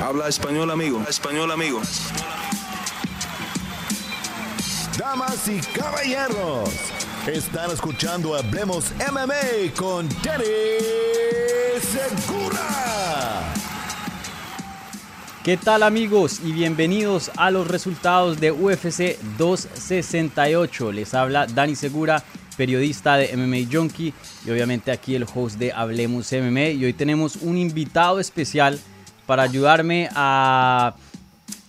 Habla español, amigo. español, amigo. Damas y caballeros, están escuchando Hablemos MMA con Danny Segura. ¿Qué tal amigos y bienvenidos a los resultados de UFC 268? Les habla Dani Segura, periodista de MMA Junkie y obviamente aquí el host de Hablemos MMA y hoy tenemos un invitado especial para ayudarme a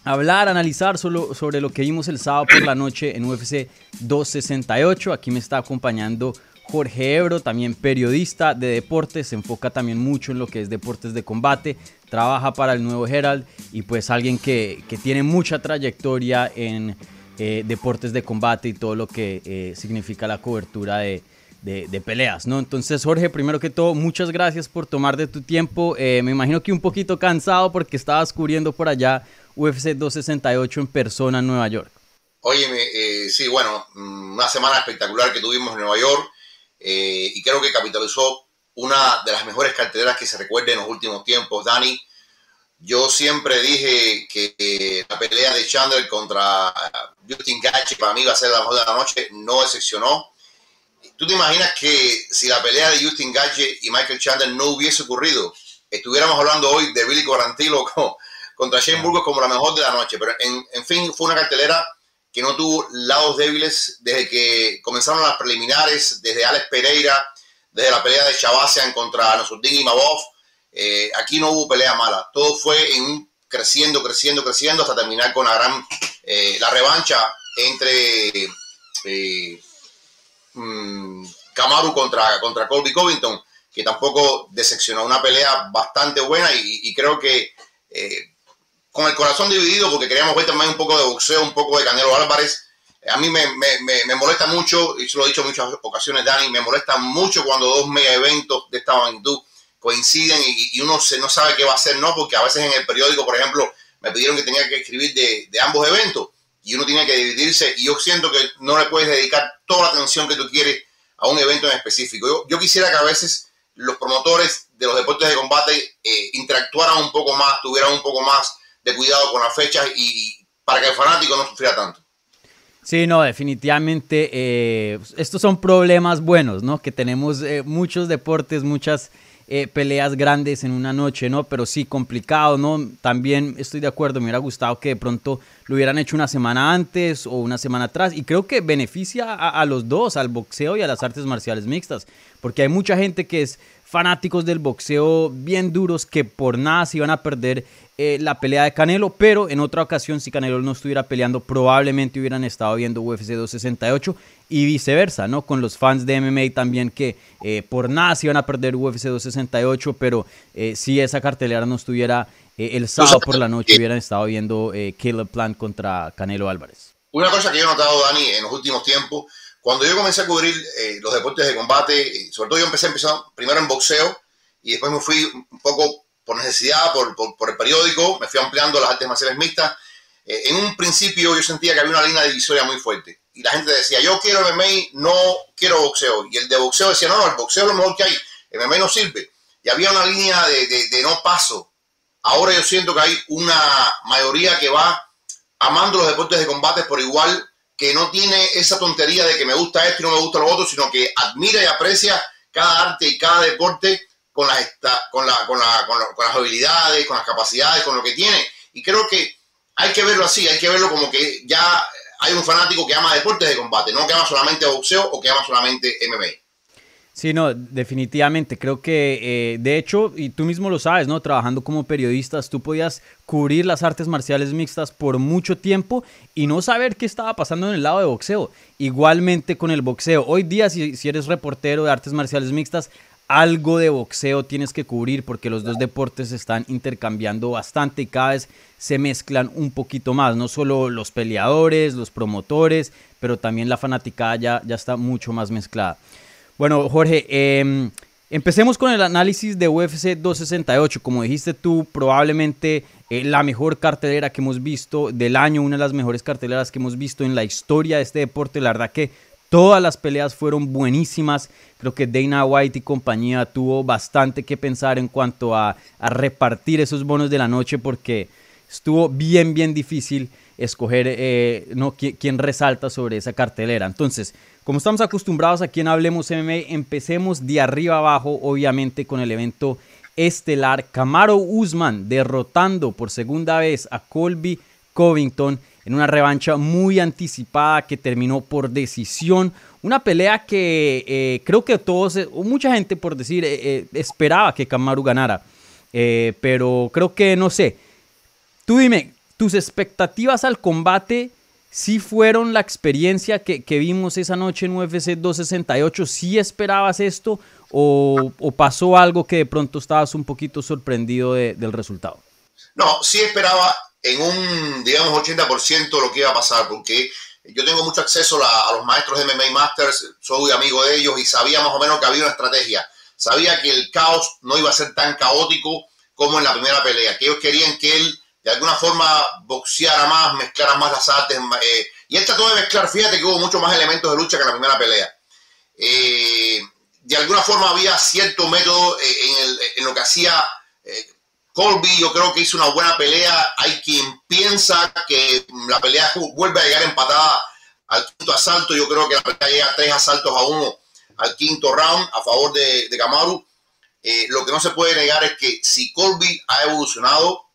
hablar, analizar sobre lo que vimos el sábado por la noche en UFC 268. Aquí me está acompañando Jorge Ebro, también periodista de deportes, se enfoca también mucho en lo que es deportes de combate, trabaja para el Nuevo Herald y pues alguien que, tiene mucha trayectoria en eh, deportes de combate y todo lo que eh, significa la cobertura de, de, peleas, ¿no? Entonces, Jorge, primero que todo, muchas gracias por tomar de tu tiempo. Eh, me imagino que un poquito cansado porque estabas cubriendo por allá UFC 268 en persona en Nueva York. Oye, eh, sí, bueno, mm, una semana espectacular que tuvimos en Nueva York eh, y creo que capitalizó una de las mejores carteleras que se recuerde en los últimos tiempos, Dani. Yo siempre dije que la pelea de Chandler contra Justin Gaethje para mí va a ser la mejor de la noche, no excepcionó ¿Tú te imaginas que si la pelea de Justin Gaethje y Michael Chandler no hubiese ocurrido, estuviéramos hablando hoy de Billy Corantilo contra Shane Burgos como la mejor de la noche? Pero en, fin, fue una cartelera que no tuvo lados débiles desde que comenzaron las preliminares, desde Alex Pereira, desde la pelea de Chavasian contra Nosurdin y Mabov. Eh, aquí no hubo pelea mala. Todo fue en creciendo, creciendo, creciendo hasta terminar con la gran eh, la revancha entre eh, Mm, Kamaru contra, contra Colby Covington, que tampoco decepcionó. Una pelea bastante buena y, creo que eh, con el corazón dividido, porque queríamos ver también un poco de boxeo, un poco de Canelo Álvarez. A mí me, molesta mucho, y se lo he dicho en muchas ocasiones, Dani, me molesta mucho cuando dos mega eventos de esta magnitud coinciden y, uno se, no sabe qué va a hacer, ¿no? Porque a veces en el periódico, por ejemplo, me pidieron que tenía que escribir de, de ambos eventos y uno tiene que dividirse y yo siento que no le puedes dedicar toda la atención que tú quieres a un evento en específico. Yo, quisiera que a veces los promotores de los deportes de combate eh, interactuaran un poco más, tuvieran un poco más de cuidado con las fechas y, para que el fanático no sufriera tanto. Sí, no, definitivamente eh, estos son problemas buenos, ¿no? Que tenemos eh, muchos deportes, muchas eh, peleas grandes en una noche, ¿no? Pero sí, complicado, ¿no? También estoy de acuerdo, me hubiera gustado que de pronto lo hubieran hecho una semana antes o una semana atrás. Y creo que beneficia a, los dos, al boxeo y a las artes marciales mixtas. Porque hay mucha gente que es fanáticos del boxeo bien duros que por nada se iban a perder eh, la pelea de Canelo, pero en otra ocasión si Canelo no estuviera peleando probablemente hubieran estado viendo UFC 268 y viceversa, ¿no? Con los fans de MMA también que eh, por nada se iban a perder UFC 268, pero eh, si esa cartelera no estuviera el sábado por la noche hubieran estado viendo Caleb Plant contra Canelo Álvarez. Una cosa que yo he notado, Dani, en los últimos tiempos, cuando yo comencé a cubrir los deportes de combate, sobre todo yo empecé, empecé primero en boxeo y después me fui un poco por necesidad, por, el periódico, me fui ampliando las artes marciales mixtas. Eh, en un principio yo sentía que había una línea divisoria muy fuerte. Y la gente decía, yo quiero MMA, no quiero boxeo. Y el de boxeo decía, no, no, el boxeo es lo mejor que hay, MMA no sirve. Y había una línea de, de, no paso. Ahora yo siento que hay una mayoría que va amando los deportes de combate por igual, que no tiene esa tontería de que me gusta esto y no me gusta lo otro, sino que admira y aprecia cada arte y cada deporte con, las, con, la, con, la, con, las habilidades, con las capacidades, con lo que tiene. Y creo que hay que verlo así, hay que verlo como que ya hay un fanático que ama deportes de combate, no que ama solamente boxeo o que ama solamente MMA. Sí, no, definitivamente. Creo que, eh, de hecho, y tú mismo lo sabes, ¿no? Trabajando como periodistas, tú podías cubrir las artes marciales mixtas por mucho tiempo y no saber qué estaba pasando en el lado de boxeo. Igualmente con el boxeo. Hoy día, si, si eres reportero de artes marciales mixtas, algo de boxeo tienes que cubrir porque los dos deportes se están intercambiando bastante y cada vez se mezclan un poquito más, no solo los peleadores, los promotores, pero también la fanaticada ya, ya está mucho más mezclada. Bueno, Jorge, em, empecemos con el análisis de UFC 268. Como dijiste tú, probablemente eh, la mejor cartelera que hemos visto del año, una de las mejores carteleras que hemos visto en la historia de este deporte. La verdad que Todas las peleas fueron buenísimas. Creo que Dana White y compañía tuvo bastante que pensar en cuanto a, repartir esos bonos de la noche porque estuvo bien, bien difícil escoger eh, no, quién, resalta sobre esa cartelera. Entonces, como estamos acostumbrados aquí en Hablemos MMA, empecemos de arriba abajo, obviamente, con el evento estelar. Camaro Usman derrotando por segunda vez a Colby Covington en una revancha muy anticipada que terminó por decisión. Una pelea que eh, creo que todos, o mucha gente por decir, eh, esperaba que Kamaru ganara. pero creo que, no sé, tú dime, tus expectativas al combate sí fueron la experiencia que, vimos esa noche en UFC 268. ¿Sí esperabas esto o, pasó algo que de pronto estabas un poquito sorprendido del resultado? No, sí esperaba en un, digamos, 80% lo que iba a pasar, porque yo tengo mucho acceso a, los maestros de MMA Masters, soy amigo de ellos y sabía más o menos que había una estrategia. Sabía que el caos no iba a ser tan caótico como en la primera pelea, que ellos querían que él de alguna forma boxeara más, mezclara más las artes. Eh, y él trató de mezclar, fíjate que hubo muchos más elementos de lucha que en la primera pelea. Eh, de alguna forma había cierto método eh, en, lo que hacía Colby. Yo creo que hizo una buena pelea. Hay quien piensa que la pelea vuelve a llegar empatada al quinto asalto. Yo creo que la pelea llega a tres asaltos a uno al quinto round a favor de, de Kamaru. lo que no se puede negar es que si Colby ha evolucionado,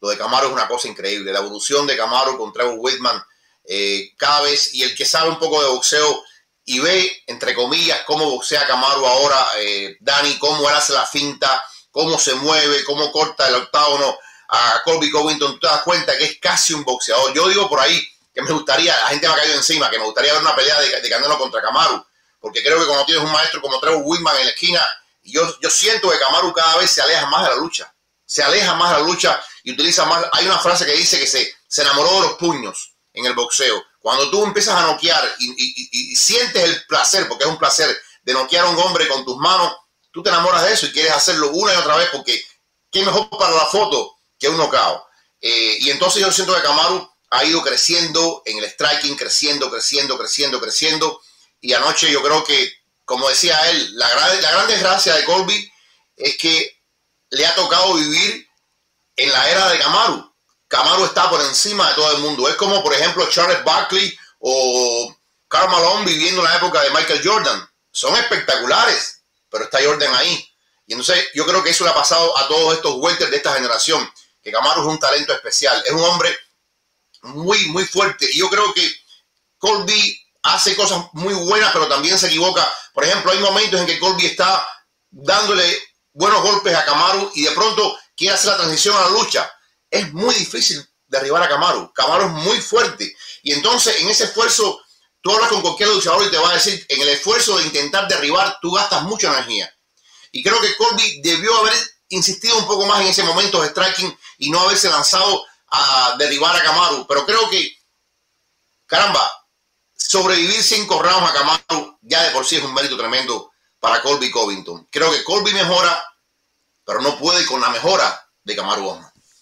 lo de Camaro es una cosa increíble. La evolución de Camaro con Trevor Whitman eh, cada vez, y el que sabe un poco de boxeo y ve, entre comillas, cómo boxea Camaro ahora, eh, Dani, cómo él hace la finta, cómo se mueve, cómo corta el octágono a Colby Covington, tú te das cuenta que es casi un boxeador. Yo digo por ahí que me gustaría, la gente me ha caído encima, que me gustaría ver una pelea de, de contra Camaro, porque creo que cuando tienes un maestro como Trevor Whitman en la esquina, yo, yo siento que Camaro cada vez se aleja más de la lucha se aleja más de la lucha y utiliza más. Hay una frase que dice que se, se enamoró de los puños en el boxeo. Cuando tú empiezas a noquear y, sientes el placer, porque es un placer, de noquear a un hombre con tus manos, tú te enamoras de eso y quieres hacerlo una y otra vez porque qué mejor para la foto que un nocao. Eh, y entonces yo siento que Kamaru ha ido creciendo en el striking, creciendo, creciendo, creciendo, creciendo. Y anoche yo creo que, como decía él, la gran, la gran desgracia de Colby es que le ha tocado vivir en la era de Camaro. Camaro está por encima de todo el mundo. Es como, por ejemplo, Charles Barkley o Karl Malone viviendo en la época de Michael Jordan. Son espectaculares, pero está Jordan ahí. Y entonces yo creo que eso le ha pasado a todos estos welters de esta generación, que Camaro es un talento especial. Es un hombre muy, muy fuerte. Y yo creo que Colby hace cosas muy buenas, pero también se equivoca. Por ejemplo, hay momentos en que Colby está dándole buenos golpes a Camaro y de pronto quiere hacer la transición a la lucha. Es muy difícil derribar a Camaro. Camaro es muy fuerte. Y entonces en ese esfuerzo, tú hablas con cualquier luchador y te va a decir, en el esfuerzo de intentar derribar, tú gastas mucha energía. Y creo que Colby debió haber insistido un poco más en ese momento de striking y no haberse lanzado a derribar a Camaro. Pero creo que, caramba, sobrevivir cinco rounds a Camaro ya de por sí es un mérito tremendo para Colby Covington. Creo que Colby mejora, pero no puede con la mejora de Kamaru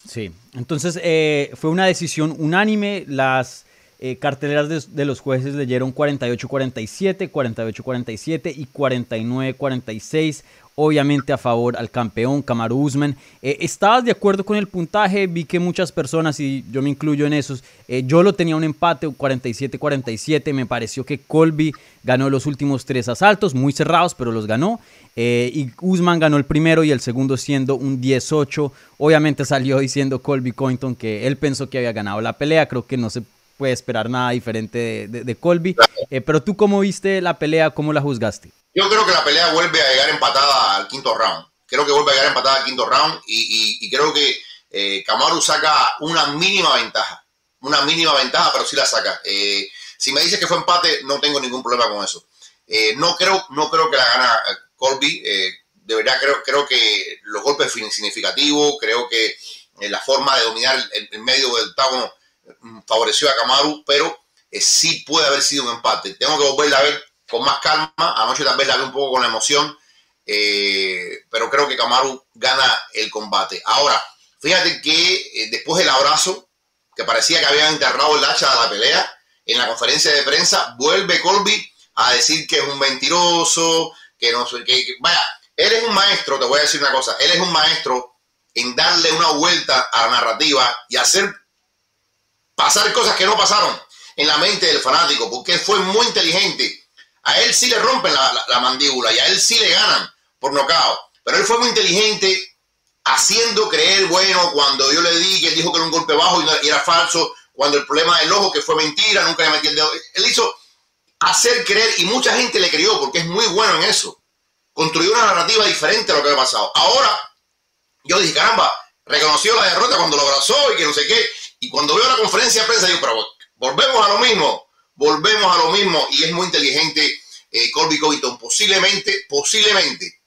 Sí, entonces eh, fue una decisión unánime. Las eh, carteleras de, los jueces leyeron 48-47, 48-47 y 49-46 obviamente a favor al campeón Kamaru Usman. Eh, ¿Estabas de acuerdo con el puntaje? Vi que muchas personas, y yo me incluyo en esos, eh, yo lo tenía un empate, 47-47. Me pareció que Colby ganó los últimos tres asaltos, muy cerrados, pero los ganó. Y Usman ganó el primero y el segundo siendo un 18. Obviamente salió diciendo Colby Cointon que él pensó que había ganado la pelea. Creo que no se puede esperar nada diferente de, de Colby. pero tú, ¿cómo viste la pelea? ¿Cómo la juzgaste? Yo creo que la pelea vuelve a llegar empatada al quinto round. Creo que vuelve a llegar empatada al quinto round y, creo que eh, Kamaru saca una mínima ventaja. Una mínima ventaja, pero sí la saca. Eh, si me dices que fue empate, no tengo ningún problema con eso. Eh, no, creo, no creo que la gana Colby. de verdad creo, creo que los golpes significativos, creo que la forma de dominar el, medio del octágono favoreció a Kamaru, pero sí puede haber sido un empate. Tengo que volver a ver con más calma. Anoche vez la vi un poco con la emoción, eh, pero creo que Kamaru gana el combate. Ahora, fíjate que eh, después del abrazo, que parecía que habían enterrado el hacha de la pelea, en la conferencia de prensa, vuelve Colby a decir que es un mentiroso, que no sé, que, vaya, él es un maestro, te voy a decir una cosa, él es un maestro en darle una vuelta a la narrativa y hacer pasar cosas que no pasaron en la mente del fanático, porque fue muy inteligente. A él sí le rompen la, mandíbula y a él sí le ganan por nocao. Pero él fue muy inteligente haciendo creer, bueno, cuando yo le di que él dijo que era un golpe bajo y era falso, cuando el problema del ojo, que fue mentira, nunca le metí el dedo. Él hizo hacer creer y mucha gente le creyó porque es muy bueno en eso. Construyó una narrativa diferente a lo que había pasado. Ahora, yo dije, caramba, reconoció la derrota cuando lo abrazó y que no sé qué. Y cuando veo la conferencia de prensa, digo, pero volvemos a lo mismo, volvemos a lo mismo. Y es muy inteligente eh, Colby Covington. Posiblemente, posiblemente,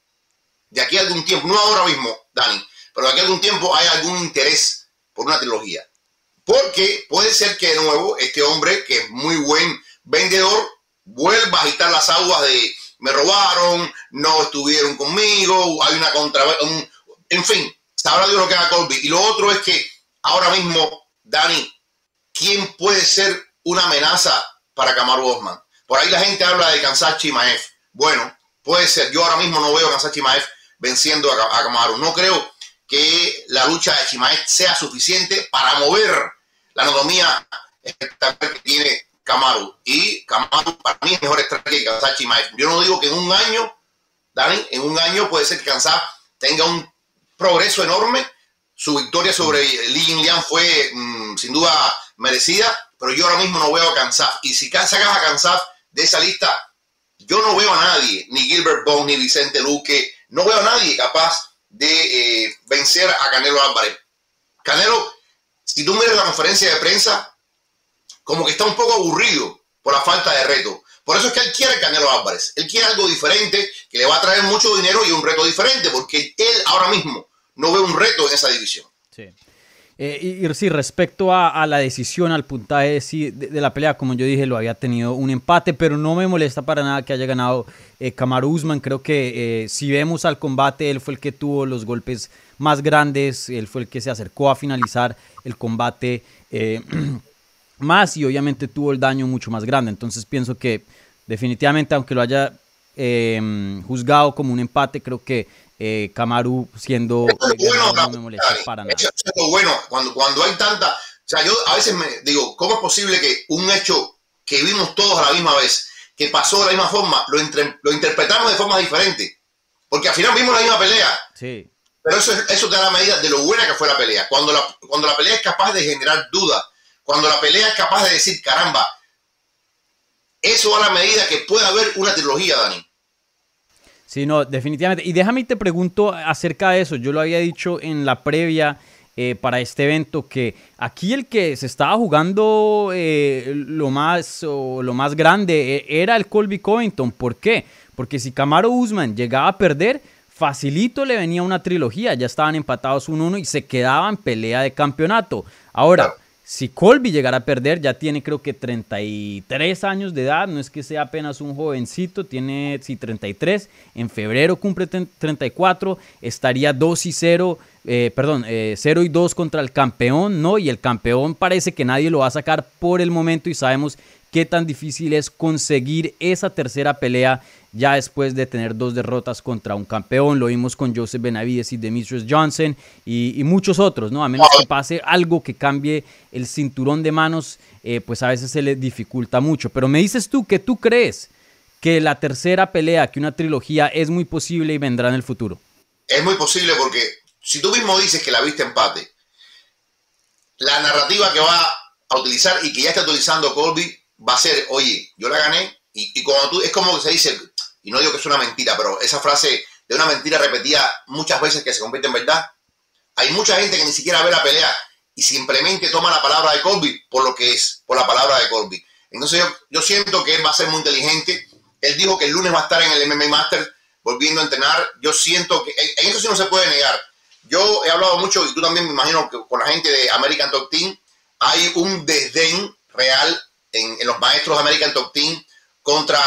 de aquí a algún tiempo, no ahora mismo, Dani, pero de aquí a algún tiempo hay algún interés por una trilogía. Porque puede ser que de nuevo este hombre, que es muy buen vendedor, vuelva a agitar las aguas de me robaron, no estuvieron conmigo, hay una contra... en fin, sabrá Dios lo que haga Colby. Y lo otro es que ahora mismo, Dani, ¿quién puede ser una amenaza para Kamaru Osman? Por ahí la gente habla de Kansas Chimaev. Bueno, puede ser. Yo ahora mismo no veo a Kansas Chimaev venciendo a, a Kamaru. No creo que la lucha de Chimaev sea suficiente para mover la anatomía espectacular que tiene Kamaru. Y Kamaru para mí es mejor estrategia que Kansas Chimaev. Yo no digo que en un año, Dani, en un año puede ser que Kansas tenga un progreso enorme. Su victoria sobre Li Jingliang fue mm, sin duda merecida, pero yo ahora mismo no veo a Kansas. Y si sacas a Kansas de esa lista, yo no veo a nadie, ni Gilbert Bone, ni Vicente Luque, no veo a nadie capaz de eh, vencer a Canelo Álvarez. Canelo, si tú miras la conferencia de prensa, como que está un poco aburrido por la falta de reto. Por eso es que él quiere Canelo Álvarez. Él quiere algo diferente que le va a traer mucho dinero y un reto diferente, porque él ahora mismo no ve un reto en esa división. Sí. Eh, y, sí, respecto a, la decisión, al puntaje de, la pelea, como yo dije, lo había tenido un empate, pero no me molesta para nada que haya ganado eh, Kamaru Usman. Creo que eh, si vemos al combate, él fue el que tuvo los golpes más grandes, él fue el que se acercó a finalizar el combate eh, más y obviamente tuvo el daño mucho más grande. Entonces pienso que definitivamente, aunque lo haya juzgado como un empate, creo que eh, Kamaru siendo bueno, no me molesta para nada. Eso es bueno, cuando, cuando hay tanta, o sea, yo a veces me digo, ¿cómo es posible que un hecho que vimos todos a la misma vez, que pasó de la misma forma, lo, lo interpretamos de forma diferente? Porque al final vimos la misma pelea. Sí. Pero eso, eso te da la medida de lo buena que fue la pelea. Cuando la, cuando la pelea es capaz de generar dudas, cuando la pelea es capaz de decir, caramba, eso da la medida que puede haber una trilogía, Dani. Sí, no, definitivamente. Y déjame te pregunto acerca de eso. Yo lo había dicho en la previa eh, para este evento que aquí el que se estaba jugando eh, lo, más, o lo más grande eh, era el Colby Covington. ¿Por qué? Porque si Camaro Usman llegaba a perder, facilito le venía una trilogía. Ya estaban empatados 1-1 y se quedaban pelea de campeonato. Ahora, si Colby llegara a perder, ya tiene creo que 33 años de edad, no es que sea apenas un jovencito, tiene sí 33, en febrero cumple 34, estaría 2 y 0, eh, perdón, 0 eh, y 2 contra el campeón, ¿no? Y el campeón parece que nadie lo va a sacar por el momento y sabemos qué tan difícil es conseguir esa tercera pelea ya después de tener dos derrotas contra un campeón. Lo vimos con Joseph Benavides y Demetrius Johnson y, muchos otros, ¿no? A menos que pase algo que cambie el cinturón de manos, eh, pues a veces se le dificulta mucho. Pero me dices tú que tú crees que la tercera pelea, que una trilogía es muy posible y vendrá en el futuro. Es muy posible porque si tú mismo dices que la viste empate, la narrativa que va a utilizar y que ya está utilizando Colby va a ser, oye, yo la gané y, y cuando tú, es como que se dice, y no digo que es una mentira, pero esa frase de una mentira repetida muchas veces que se convierte en verdad, hay mucha gente que ni siquiera ve la pelea y simplemente toma la palabra de Colby por lo que es, por la palabra de Colby. Entonces yo, yo siento que él va a ser muy inteligente. Él dijo que el lunes va a estar en el MMA Master volviendo a entrenar. Yo siento que en eso sí no se puede negar. Yo he hablado mucho, y tú también me imagino que con la gente de American Top Team, hay un desdén real en, los maestros American Top Team contra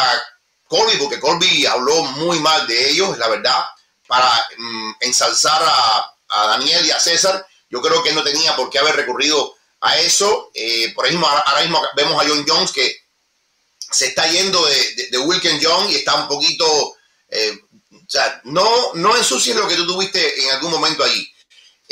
Colby, porque Colby habló muy mal de ellos, la verdad, para mm, ensalzar a, Daniel y a César. Yo creo que no tenía por qué haber recurrido a eso. Eh, por ejemplo, ahora mismo vemos a John Jones que se está yendo de, de, de Wilken Young y está un poquito, eh, o sea, no, no ensucies lo que tú tuviste en algún momento allí.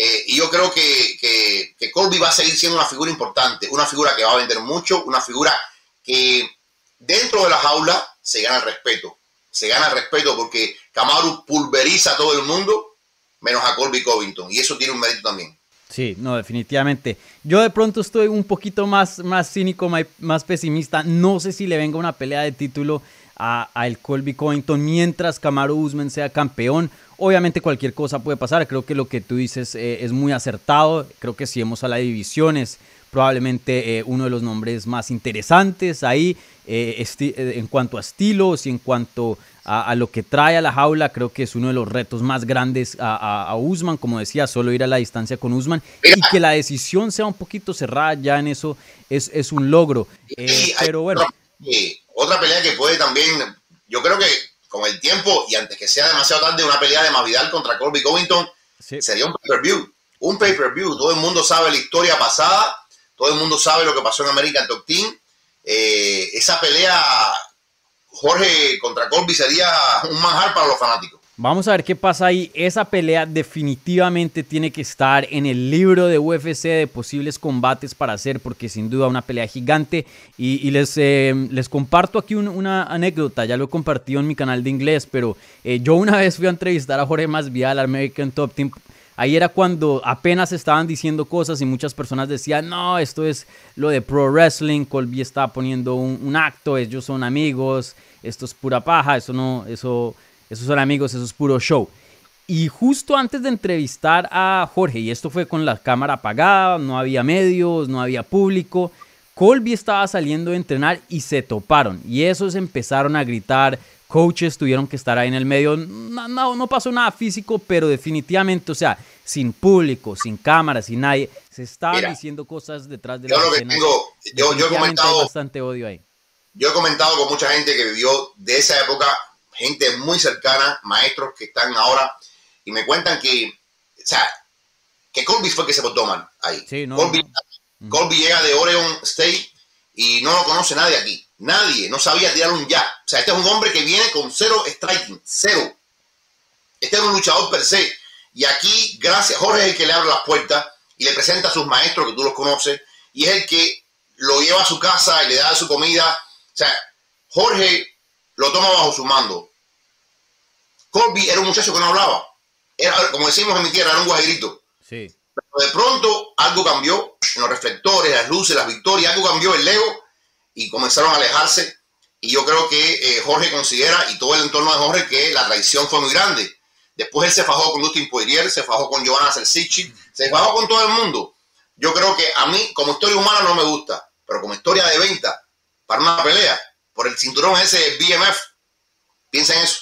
Eh, y yo creo que, que, que, Colby va a seguir siendo una figura importante, una figura que va a vender mucho, una figura que dentro de la jaula se gana el respeto. Se gana el respeto porque Kamaru pulveriza a todo el mundo, menos a Colby Covington. Y eso tiene un mérito también. Sí, no, definitivamente. Yo de pronto estoy un poquito más, más cínico, más pesimista. No sé si le venga una pelea de título a, a el Colby Covington mientras Kamaru Usman sea campeón. Obviamente cualquier cosa puede pasar. Creo que lo que tú dices eh, es muy acertado. Creo que si hemos a la división es probablemente eh, uno de los nombres más interesantes ahí eh, en cuanto a estilos y en cuanto a, a, lo que trae a la jaula. Creo que es uno de los retos más grandes a, a, a Usman, como decía, solo ir a la distancia con Usman y que la decisión sea un poquito cerrada ya en eso es, es un logro. Pero bueno. Otra pelea que puede también, yo creo que con el tiempo y antes que sea demasiado tarde, una pelea de Mavidal contra Colby Covington sí. sería un pay-per-view. Un pay-per-view. Todo el mundo sabe la historia pasada todo el mundo sabe lo que pasó en American Top Team. Eh, esa pelea, Jorge contra Colby, sería un manjar para los fanáticos. Vamos a ver qué pasa ahí. Esa pelea definitivamente tiene que estar en el libro de UFC de posibles combates para hacer, porque sin duda una pelea gigante. Y, les, eh, les comparto aquí un, una anécdota, ya lo he compartido en mi canal de inglés, pero eh, yo una vez fui a entrevistar a Jorge Masvial, American Top Team, Ahí era cuando apenas estaban diciendo cosas y muchas personas decían, no, esto es lo de pro wrestling, Colby está poniendo un, un acto, ellos son amigos, esto es pura paja, eso no, eso, esos son amigos, eso es puro show. Y justo antes de entrevistar a Jorge, y esto fue con la cámara apagada, no había medios, no había público, Colby estaba saliendo de entrenar y se toparon. Y esos empezaron a gritar, coaches tuvieron que estar ahí en el medio. No, no, no, pasó nada físico, pero definitivamente, o sea, sin público, sin cámara, sin nadie, se estaban Mira, diciendo cosas detrás de la yo escena. Tengo, yo, yo, he comentado bastante odio ahí. Yo he comentado con mucha gente que vivió de esa época, gente muy cercana, maestros que están ahora, y me cuentan que, o sea, que Colby fue el que se portó mal ahí. Sí, no, Colby, no. Colby llega de Oregon State y no lo conoce nadie aquí. Nadie, no sabía tirar un ya. O sea, este es un hombre que viene con cero striking, cero. Este es un luchador per se. Y aquí, gracias, Jorge es el que le abre las puertas y le presenta a sus maestros, que tú los conoces, y es el que lo lleva a su casa y le da su comida. O sea, Jorge lo toma bajo su mando. Colby era un muchacho que no hablaba. Era, como decimos en mi tierra, era un guajirito. Sí. Pero de pronto algo cambió en los reflectores, las luces, las victorias, algo cambió el Lego y comenzaron a alejarse. Y yo creo que eh, Jorge considera, y todo el entorno de Jorge, que la traición fue muy grande. Después él se fajó con Dustin Poirier, se fajó con Giovanna Celsici, se fajó con todo el mundo. Yo creo que a mí, como historia humana, no me gusta, pero como historia de venta, para una pelea, por el cinturón ese BMF, piensa en eso.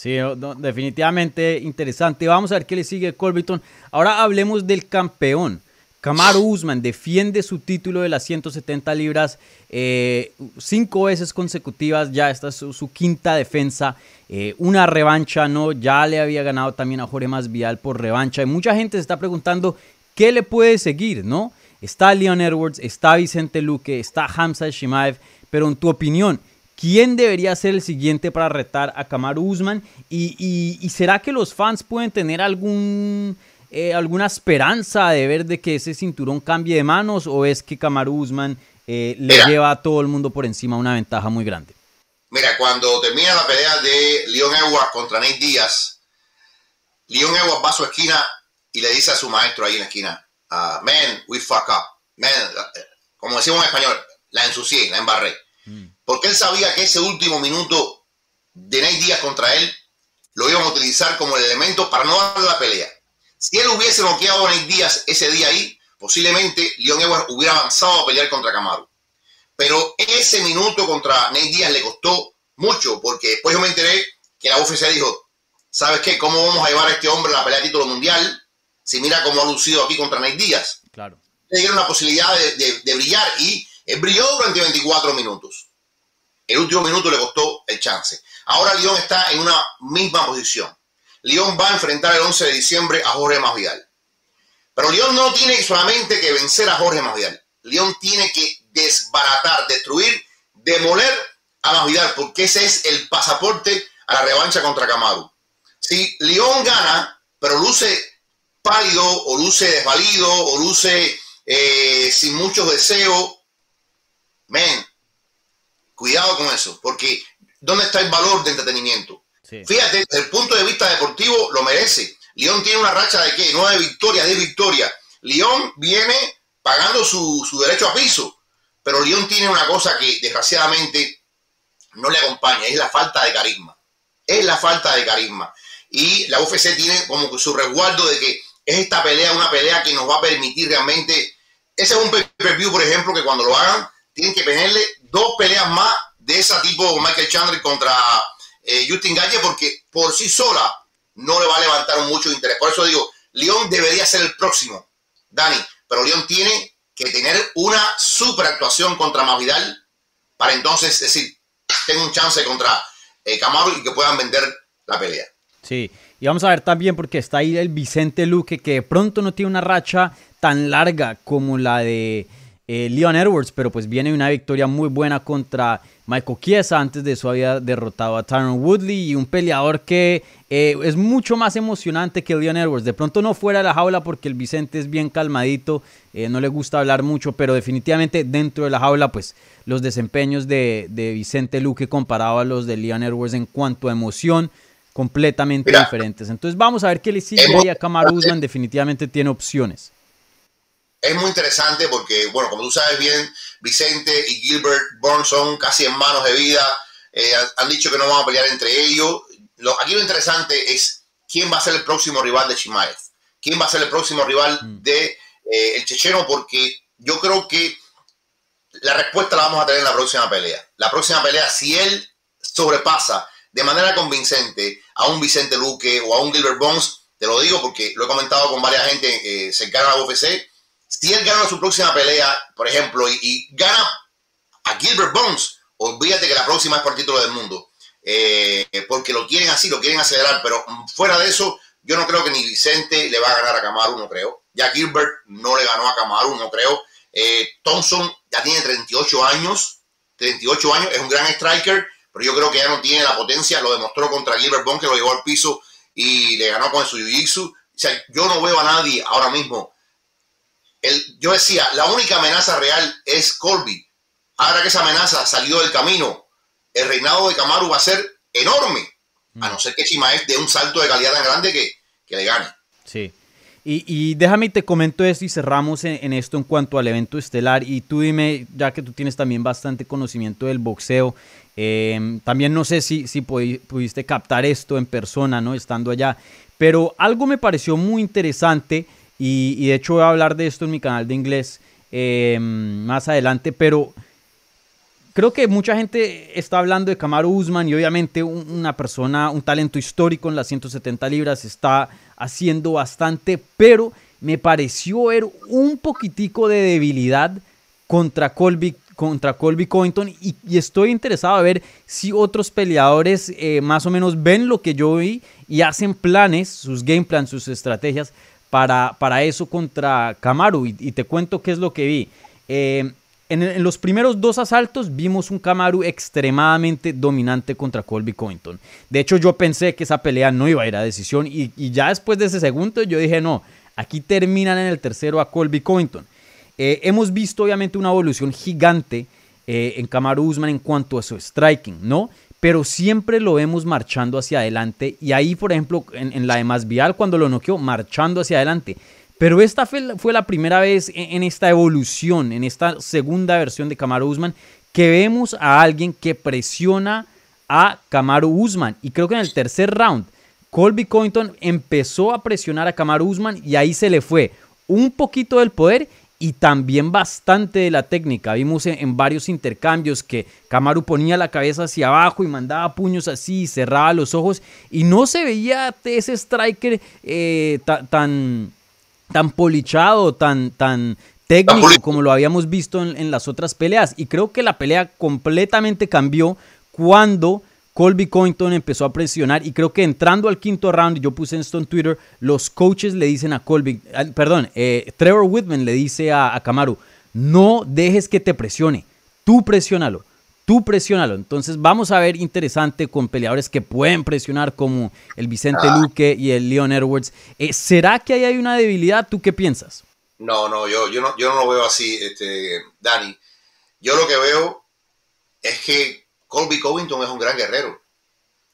Sí, no, definitivamente interesante. Vamos a ver qué le sigue Colbyton. Ahora hablemos del campeón. Kamaru Usman defiende su título de las 170 libras eh, cinco veces consecutivas, ya esta es su, quinta defensa, eh, una revancha, ¿no? Ya le había ganado también a Jorge Masvidal por revancha y mucha gente se está preguntando qué le puede seguir, ¿no? Está Leon Edwards, está Vicente Luque, está Hamza Shimaev, pero en tu opinión, ¿quién debería ser el siguiente para retar a Kamaru Usman? ¿Y, y, y será que los fans pueden tener algún eh, alguna esperanza de ver de que ese cinturón cambie de manos o es que Kamaru Usman eh, le mira, lleva a todo el mundo por encima una ventaja muy grande? Mira, cuando termina la pelea de Leon Edwards contra Nate Díaz, Leon Edwards va a su esquina y le dice a su maestro ahí en la esquina, uh, man, we fuck up. Man, como decimos en español, la ensucié, la embarré. Porque él sabía que ese último minuto de Nate Díaz contra él lo iban a utilizar como el elemento para no darle la pelea. Si él hubiese noqueado a Nate Díaz ese día ahí, posiblemente Leon Edwards hubiera avanzado a pelear contra Camaro. Pero ese minuto contra Nate Díaz le costó mucho, porque después yo me enteré que la UFC dijo, ¿sabes qué? ¿Cómo vamos a llevar a este hombre a la pelea de título mundial? Si mira cómo ha lucido aquí contra Nate Díaz. Claro. Le dieron la posibilidad de, de, de brillar y él brilló durante 24 minutos. El último minuto le costó el chance. Ahora León está en una misma posición. León va a enfrentar el 11 de diciembre a Jorge Masvidal. Pero León no tiene solamente que vencer a Jorge Masvidal. León tiene que desbaratar, destruir, demoler a Masvidal porque ese es el pasaporte a la revancha contra Kamaru. Si León gana, pero luce pálido o luce desvalido o luce eh, sin muchos deseos, men, cuidado con eso, porque ¿dónde está el valor de entretenimiento? Fíjate, desde el punto de vista deportivo lo merece. León tiene una racha de qué? Nueve victorias, diez victorias. León viene pagando su, su derecho a piso, pero León tiene una cosa que desgraciadamente no le acompaña, es la falta de carisma. Es la falta de carisma. Y la UFC tiene como su resguardo de que es esta pelea una pelea que nos va a permitir realmente. Ese es un pay-per-view, por ejemplo, que cuando lo hagan, tienen que ponerle dos peleas más de ese tipo Michael Chandler contra eh, Justin Galle, porque por sí sola no le va a levantar mucho interés. Por eso digo, León debería ser el próximo, Dani, pero León tiene que tener una super actuación contra Masvidal para entonces decir, tengo un chance contra eh, Camaro y que puedan vender la pelea. Sí, y vamos a ver también porque está ahí el Vicente Luque, que de pronto no tiene una racha tan larga como la de eh, Leon Edwards, pero pues viene una victoria muy buena contra Michael Chiesa. Antes de eso había derrotado a Tyron Woodley y un peleador que eh, es mucho más emocionante que Leon Edwards. De pronto no fuera de la jaula porque el Vicente es bien calmadito, eh, no le gusta hablar mucho, pero definitivamente dentro de la jaula, pues los desempeños de, Vicente Luque comparado a los de Leon Edwards en cuanto a emoción completamente diferentes. Entonces vamos a ver qué le sigue ahí a Kamaru Usman. Definitivamente tiene opciones. Es muy interesante porque, bueno, como tú sabes bien, Vicente y Gilbert Burns son casi hermanos de vida. Eh, han dicho que no van a pelear entre ellos. Lo, aquí lo interesante es quién va a ser el próximo rival de Chimaev. ¿Quién va a ser el próximo rival mm. de eh, el checheno? Porque yo creo que la respuesta la vamos a tener en la próxima pelea. La próxima pelea, si él sobrepasa de manera convincente a un Vicente Luque o a un Gilbert Bones, te lo digo porque lo he comentado con varias gente eh, cercana a la UFC, si él gana su próxima pelea, por ejemplo, y, gana a Gilbert Bones, olvídate que la próxima es por título del mundo, eh, porque lo quieren así, lo quieren acelerar, pero fuera de eso, yo no creo que ni Vicente le va a ganar a Kamaru, no creo. Ya Gilbert no le ganó a Kamaru, no creo. Eh, Thompson ya tiene 38 años, 38 años, es un gran striker, pero yo creo que ya no tiene la potencia, lo demostró contra Gilbert Bond, que lo llevó al piso y le ganó con su jiu-jitsu. O sea, yo no veo a nadie ahora mismo. El, yo decía, la única amenaza real es Colby. Ahora que esa amenaza salió del camino, el reinado de Kamaru va a ser enorme, a no ser que Chimaev dé un salto de calidad tan grande que, que le gane. Sí. Y, déjame y te comento esto y cerramos en, esto en cuanto al evento estelar. Y tú dime, ya que tú tienes también bastante conocimiento del boxeo, em, también no sé si, si pudiste captar esto en persona, ¿no? Estando allá. Pero algo me pareció muy interesante y, de hecho voy a hablar de esto en mi canal de inglés em, más adelante, pero creo que mucha gente está hablando de Kamaru Usman y obviamente una persona, un talento histórico en las 170 libras está haciendo bastante, pero me pareció ver un poquitico de debilidad contra Colby, contra Colby Covington y, estoy interesado a ver si otros peleadores eh, más o menos ven lo que yo vi y hacen planes, sus game plans, sus estrategias para, para eso contra Kamaru y, te cuento qué es lo que vi. Eh, en, los primeros dos asaltos vimos un Kamaru extremadamente dominante contra Colby Covington. De hecho, yo pensé que esa pelea no iba a ir a decisión y, ya después de ese segundo yo dije, no, aquí terminan en el tercero a Colby Covington. Eh, hemos visto obviamente una evolución gigante eh, en Kamaru Usman en cuanto a su striking, ¿no? Pero siempre lo vemos marchando hacia adelante y ahí, por ejemplo, en, la de Masvial, cuando lo noqueó, marchando hacia adelante. Pero esta fue, la primera vez en, esta evolución, en esta segunda versión de Kamaru Usman, que vemos a alguien que presiona a Kamaru Usman. Y creo que en el tercer round, Colby Covington empezó a presionar a Kamaru Usman y ahí se le fue un poquito del poder y también bastante de la técnica. Vimos en, varios intercambios que Kamaru ponía la cabeza hacia abajo y mandaba puños así y cerraba los ojos y no se veía ese striker eh, tan tan polichado, tan, tan técnico como lo habíamos visto en, las otras peleas. Y creo que la pelea completamente cambió cuando Colby Covington empezó a presionar y creo que entrando al quinto round, yo puse esto en Twitter, los coaches le dicen a Colby, perdón, eh, Trevor Whitman le dice a, a Kamaru, no dejes que te presione, tú presiónalo, tú presiónalo. Entonces vamos a ver interesante con peleadores que pueden presionar como el Vicente Ah. Luque y el Leon Edwards. Eh, ¿Será que ahí hay una debilidad? ¿Tú qué piensas? No, no, yo, yo no, yo no lo veo así, este, Dani. Yo lo que veo es que Colby Covington es un gran guerrero.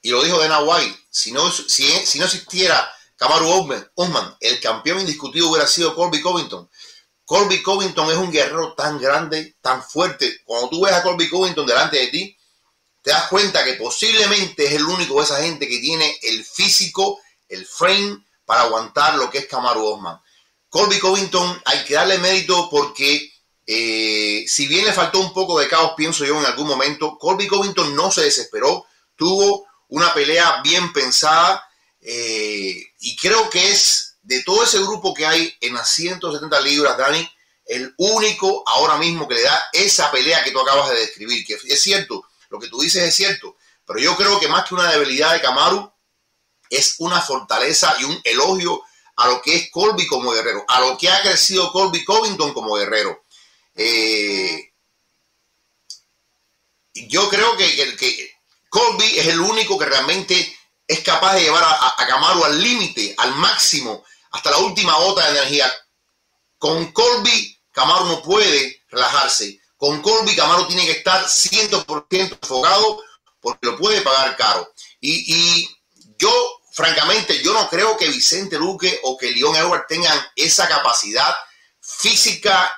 Y lo dijo Dana White. Si no, si, no existiera Kamaru Usman, el campeón indiscutido hubiera sido Colby Covington. Colby Covington es un guerrero tan grande, tan fuerte. Cuando tú ves a Colby Covington delante de ti, te das cuenta que posiblemente es el único de esa gente que tiene el físico, el frame para aguantar lo que es Kamaru Usman. Colby Covington hay que darle mérito porque eh, si bien le faltó un poco de caos, pienso yo en algún momento, Colby Covington no se desesperó, tuvo una pelea bien pensada eh, y creo que es de todo ese grupo que hay en las 170 libras, Dani, el único ahora mismo que le da esa pelea que tú acabas de describir, que es cierto, lo que tú dices es cierto, pero yo creo que más que una debilidad de Kamaru, es una fortaleza y un elogio a lo que es Colby como guerrero, a lo que ha crecido Colby Covington como guerrero. Eh, yo creo que, que, Colby es el único que realmente es capaz de llevar a, Kamaru al límite, al máximo, hasta la última gota de energía. Con Colby, Kamaru no puede relajarse. Con Colby, Kamaru tiene que estar 100% enfocado porque lo puede pagar caro. Y, yo, francamente, yo no creo que Vicente Luque o que Leon Edwards tengan esa capacidad física,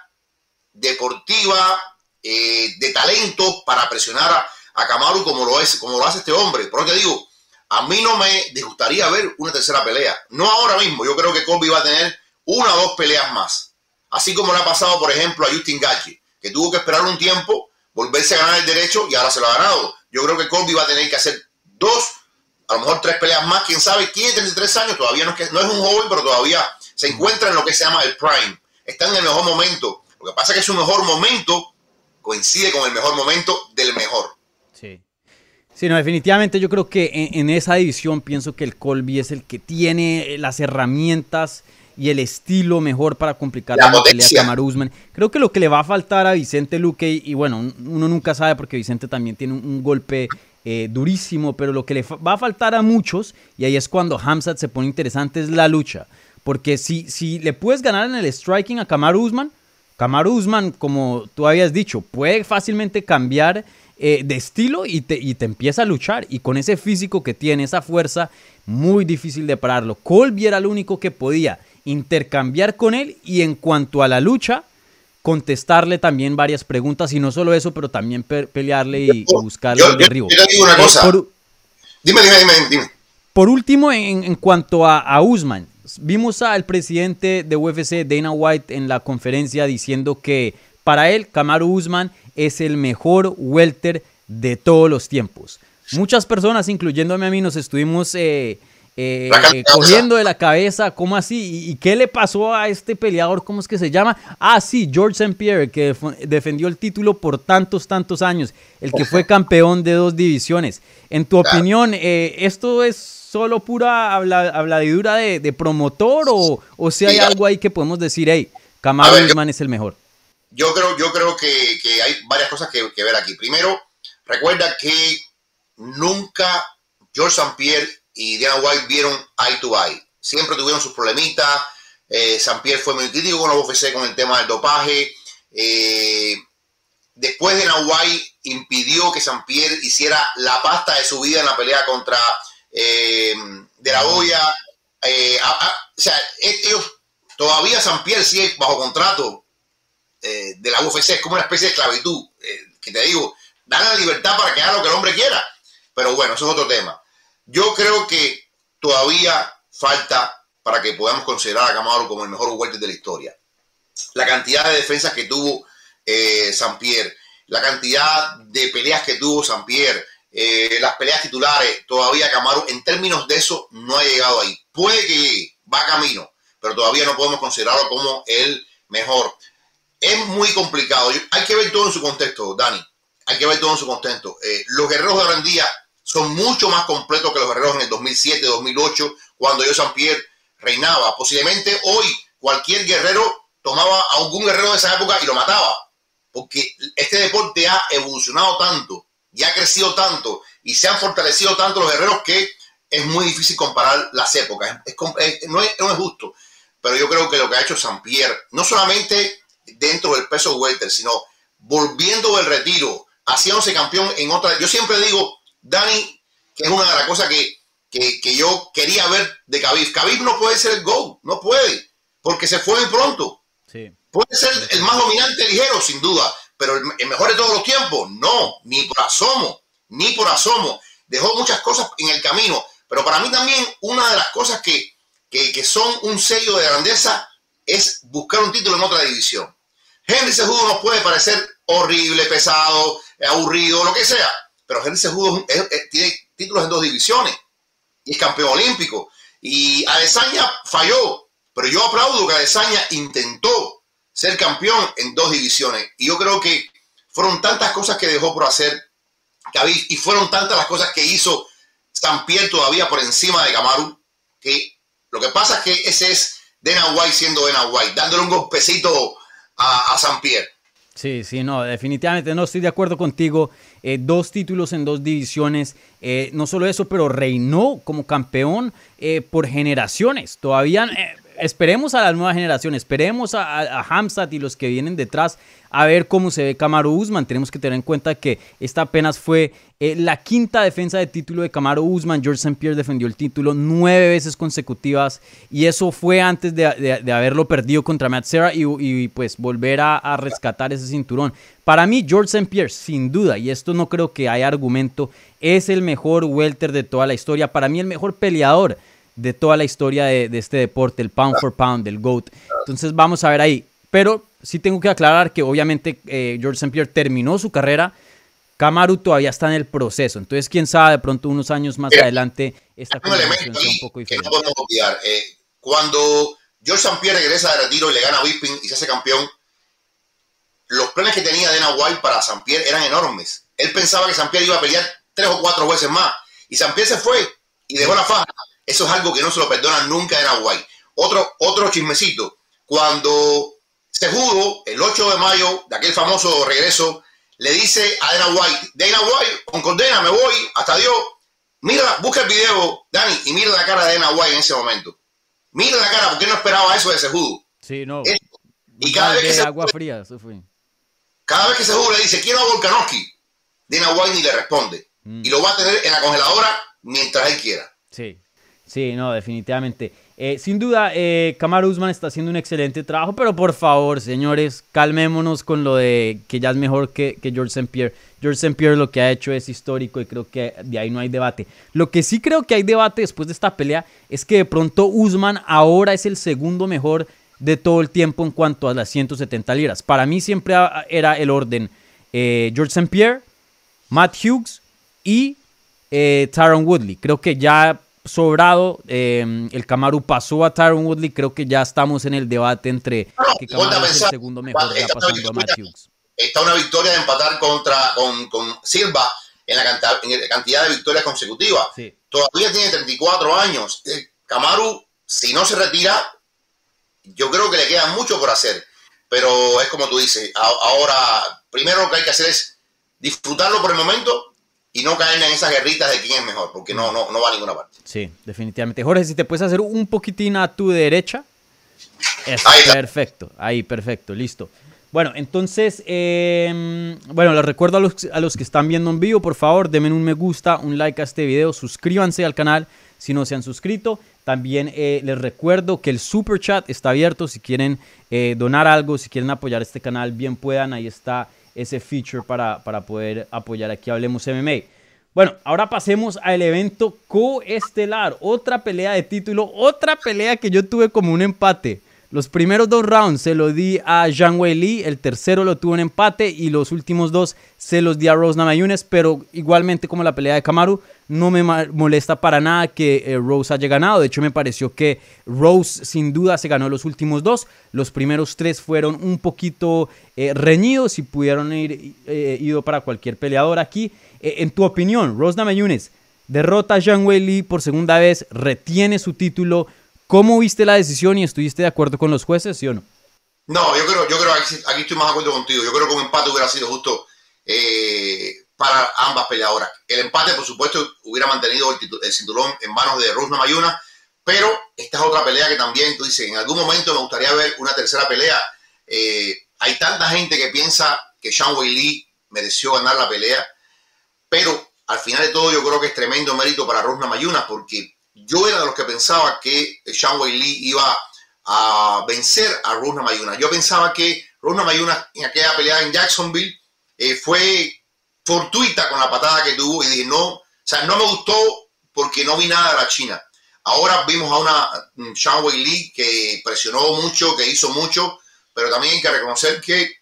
deportiva, eh, de talento para presionar a, a como lo, es, como lo hace este hombre. Por eso te digo, a mí no me disgustaría ver una tercera pelea. No ahora mismo, yo creo que Colby va a tener una o dos peleas más. Así como le ha pasado, por ejemplo, a Justin Gachi, que tuvo que esperar un tiempo, volverse a ganar el derecho y ahora se lo ha ganado. Yo creo que Colby va a tener que hacer dos, a lo mejor tres peleas más, quién sabe, tiene 33 años, todavía no es, que, no es un joven, pero todavía se encuentra en lo que se llama el prime. Está en el mejor momento. Lo que pasa es que su mejor momento coincide con el mejor momento del mejor. Sí. Sí, no, definitivamente yo creo que en, en, esa división pienso que el Colby es el que tiene las herramientas y el estilo mejor para complicar la, la pelea a Kamaru Usman. Creo que lo que le va a faltar a Vicente Luque, y, y bueno, uno nunca sabe porque Vicente también tiene un, un golpe eh, durísimo, pero lo que le va a faltar a muchos, y ahí es cuando Hamzat se pone interesante, es la lucha. Porque si, si le puedes ganar en el striking a Kamaru Usman, Kamaru Usman, como tú habías dicho, puede fácilmente cambiar eh, de estilo y te, y te, empieza a luchar. Y con ese físico que tiene, esa fuerza, muy difícil de pararlo. Colby era el único que podía intercambiar con él y en cuanto a la lucha, contestarle también varias preguntas. Y no solo eso, pero también pe pelearle y, y buscarle yo, el derribo. Yo, yo te digo una cosa. Por, dime, dime, dime, dime. Por último, en, en cuanto a, a Usman, vimos al presidente de UFC, Dana White, en la conferencia diciendo que para él, Kamaru Usman es el mejor welter de todos los tiempos. Muchas personas, incluyéndome a mí, nos estuvimos eh, eh, eh, cogiendo de la cabeza, ¿cómo así? ¿Y, ¿Y, qué le pasó a este peleador? ¿Cómo es que se llama? Ah, sí, George St. Pierre, que defendió el título por tantos, tantos años, el que fue campeón de dos divisiones. En tu opinión, ¿esto es solo pura habla, habladidura de, de promotor o, o si hay algo ahí que podemos decir, hey, Usman es el mejor? Yo creo, yo creo que, que hay varias cosas que, que, ver aquí. Primero, recuerda que nunca George St. Pierre y Diana White vieron eye to eye. Siempre tuvieron sus problemitas. Eh, St. Pierre fue muy crítico con la UFC con el tema del dopaje. Eh, después de White impidió que St. Pierre hiciera la pasta de su vida en la pelea contra eh, De La Hoya. Eh, a, a, o sea, ellos todavía St. Pierre sigue bajo contrato eh, de la UFC. Es como una especie de esclavitud. Que te digo, dan la libertad para que haga lo que el hombre quiera. Pero bueno, eso es otro tema. Yo creo que todavía falta para que podamos considerar a Kamaru como el mejor welter de la historia. La cantidad de defensas que tuvo eh, San Pierre, la cantidad de peleas que tuvo San Pierre, eh, las peleas titulares, todavía Kamaru en términos de eso no ha llegado ahí. Puede que llegue, va camino, pero todavía no podemos considerarlo como el mejor. Es muy complicado. Hay que ver todo en su contexto, Dani. Hay que ver todo en su contexto. Eh, los guerreros de hoy son mucho más completos que los guerreros en el 2007, 2008, cuando yo San Pierre reinaba. Posiblemente hoy cualquier guerrero tomaba a algún guerrero de esa época y lo mataba. Porque este deporte ha evolucionado tanto y ha crecido tanto y se han fortalecido tanto los guerreros que es muy difícil comparar las épocas. no, es, justo. Pero yo creo que lo que ha hecho San Pierre, no solamente dentro del peso welter, sino volviendo del retiro, haciéndose campeón en otra. Yo siempre digo, Dani, que es una de las cosas que, que, yo quería ver de Khabib. Khabib no puede ser el GO, no puede, porque se fue muy pronto. Puede ser el más dominante ligero, sin duda, pero el, mejor de todos los tiempos, no, ni por asomo, ni por asomo. Dejó muchas cosas en el camino, pero para mí también una de las cosas que, que, son un sello de grandeza es buscar un título en otra división. Henry Sejudo nos puede parecer horrible, pesado, aburrido, lo que sea, pero Henry Sejudo tiene títulos en dos divisiones y es campeón olímpico. Y Adesanya falló, pero yo aplaudo que Adesanya intentó ser campeón en dos divisiones. Y yo creo que fueron tantas cosas que dejó por hacer y fueron tantas las cosas que hizo San Pierre todavía por encima de Camaru, que lo que pasa es que ese es Dana White siendo Dana White, dándole un golpecito a, a San Pierre. Sí, sí, no, definitivamente no estoy de acuerdo contigo. Eh, dos títulos en dos divisiones. Eh, no solo eso, pero reinó como campeón eh, por generaciones. Todavía esperemos a la nueva generación, esperemos a, a, Hamzat y los que vienen detrás a ver cómo se ve Camaro Usman. Tenemos que tener en cuenta que esta apenas fue eh, la quinta defensa de título de Camaro Usman. George St. Pierre defendió el título nueve veces consecutivas y eso fue antes de, haberlo perdido contra Matt Serra y, pues volver a, rescatar ese cinturón. Para mí, George St. Pierre, sin duda, y esto no creo que haya argumento, es el mejor welter de toda la historia. Para mí, el mejor peleador de toda la historia de, este deporte, el pound for pound, del GOAT. Entonces vamos a ver ahí. Pero sí tengo que aclarar que obviamente eh, George St. Pierre terminó su carrera. Kamaru todavía está en el proceso. Entonces, quién sabe, de pronto unos años más adelante, esta conversación sea un poco diferente. Que no podemos olvidar. Eh, cuando George St. Pierre regresa de retiro y le gana a Bisping y se hace campeón, los planes que tenía Dana White para St. Pierre eran enormes. Él pensaba que St. Pierre iba a pelear tres o cuatro veces más. Y St. Pierre se fue y dejó la faja. Eso es algo que no se lo perdonan nunca a Dana White. Otro, otro chismecito. Cuando se jugó el 8 de mayo de aquel famoso regreso, le dice a Dana White, Dana White, con condena, me voy, hasta Dios. Mira, busca el video, Dani, y mira la cara de Dana White en ese momento. Mira la cara, porque no esperaba eso de Sejudo. Sí, no. y cada vez que se agua fría, eso fue. Cada vez que Sejudo le dice, quiero a Volkanovski, Dana White ni le responde. Mm. Y lo va a tener en la congeladora mientras él quiera. Sí. Sí, no, definitivamente. Eh, sin duda, eh, Usman está haciendo un excelente trabajo, pero por favor, señores, calmémonos con lo de que ya es mejor que, George St. Pierre. George St. Pierre lo que ha hecho es histórico y creo que de ahí no hay debate. Lo que sí creo que hay debate después de esta pelea es que de pronto Usman ahora es el segundo mejor de todo el tiempo en cuanto a las 170 libras. Para mí siempre era el orden eh, George St. Pierre, Matt Hughes y eh, Tyron Woodley. Creo que ya sobrado. Em, el Camaru pasó a Tyron Woodley. Creo que ya estamos en el debate entre que Camaru es el segundo mejor, ya pasando a Matthews. Está una victoria de empatar contra con, con Silva en la, cantidad, en la, cantidad de victorias consecutivas. Todavía tiene 34 años. Camaru, si no se retira, yo creo que le queda mucho por hacer. Pero es como tú dices, ahora primero lo que hay que hacer es disfrutarlo por el momento y no caer en esas guerritas de quién es mejor, porque no, no, no va a ninguna parte. Sí, definitivamente. Jorge, si te puedes hacer un poquitín a tu derecha. Es perfecto, ahí, perfecto, listo. Bueno, entonces, em, bueno, les recuerdo a los, a los que están viendo en vivo, por favor, denme un me gusta, un like a este video, suscríbanse al canal si no se han suscrito. También eh, les recuerdo que el super chat está abierto si quieren eh, donar algo, si quieren apoyar este canal, bien puedan, ahí está ese feature para, para poder apoyar aquí Hablemos MMA. Bueno, ahora pasemos al evento coestelar. Otra pelea de título, otra pelea que yo tuve como un empate. Los primeros dos rounds se los di a Zhang Wei Li, el tercero lo tuvo en empate y los últimos dos se los di a Rose Namajunas, pero igualmente como la pelea de Kamaru, no me molesta para nada que eh, Rose haya ganado. De hecho, me pareció que Rose sin duda se ganó los últimos dos. Los primeros tres fueron un poquito eh, reñidos y pudieron ir eh, ido para cualquier peleador aquí. en tu opinión, Rose Namajunas derrota a Zhang Wei Li por segunda vez, retiene su título ¿Cómo viste la decisión y estuviste de acuerdo con los jueces, sí o no? No, yo creo, yo creo aquí, estoy más de acuerdo contigo. Yo creo que un empate hubiera sido justo. Eh, para ambas peleadoras. El empate, por supuesto, hubiera mantenido el, cinturón en manos de Rose Mayuna, pero esta es otra pelea que también, tú dices, en algún momento me gustaría ver una tercera pelea. Eh, hay tanta gente que piensa que Sean Wei Lee mereció ganar la pelea, pero al final de todo yo creo que es tremendo mérito para Rose Mayuna, porque yo era de los que pensaba que Sean Wei Lee iba a vencer a Rose Mayuna. Yo pensaba que Rose Mayuna en aquella pelea en Jacksonville eh, fue fortuita con la patada que tuvo y dije, no, o sea, no me gustó porque no vi nada de la China. Ahora vimos a una mm, Shang Wei Li que presionó mucho, que hizo mucho, pero también hay que reconocer que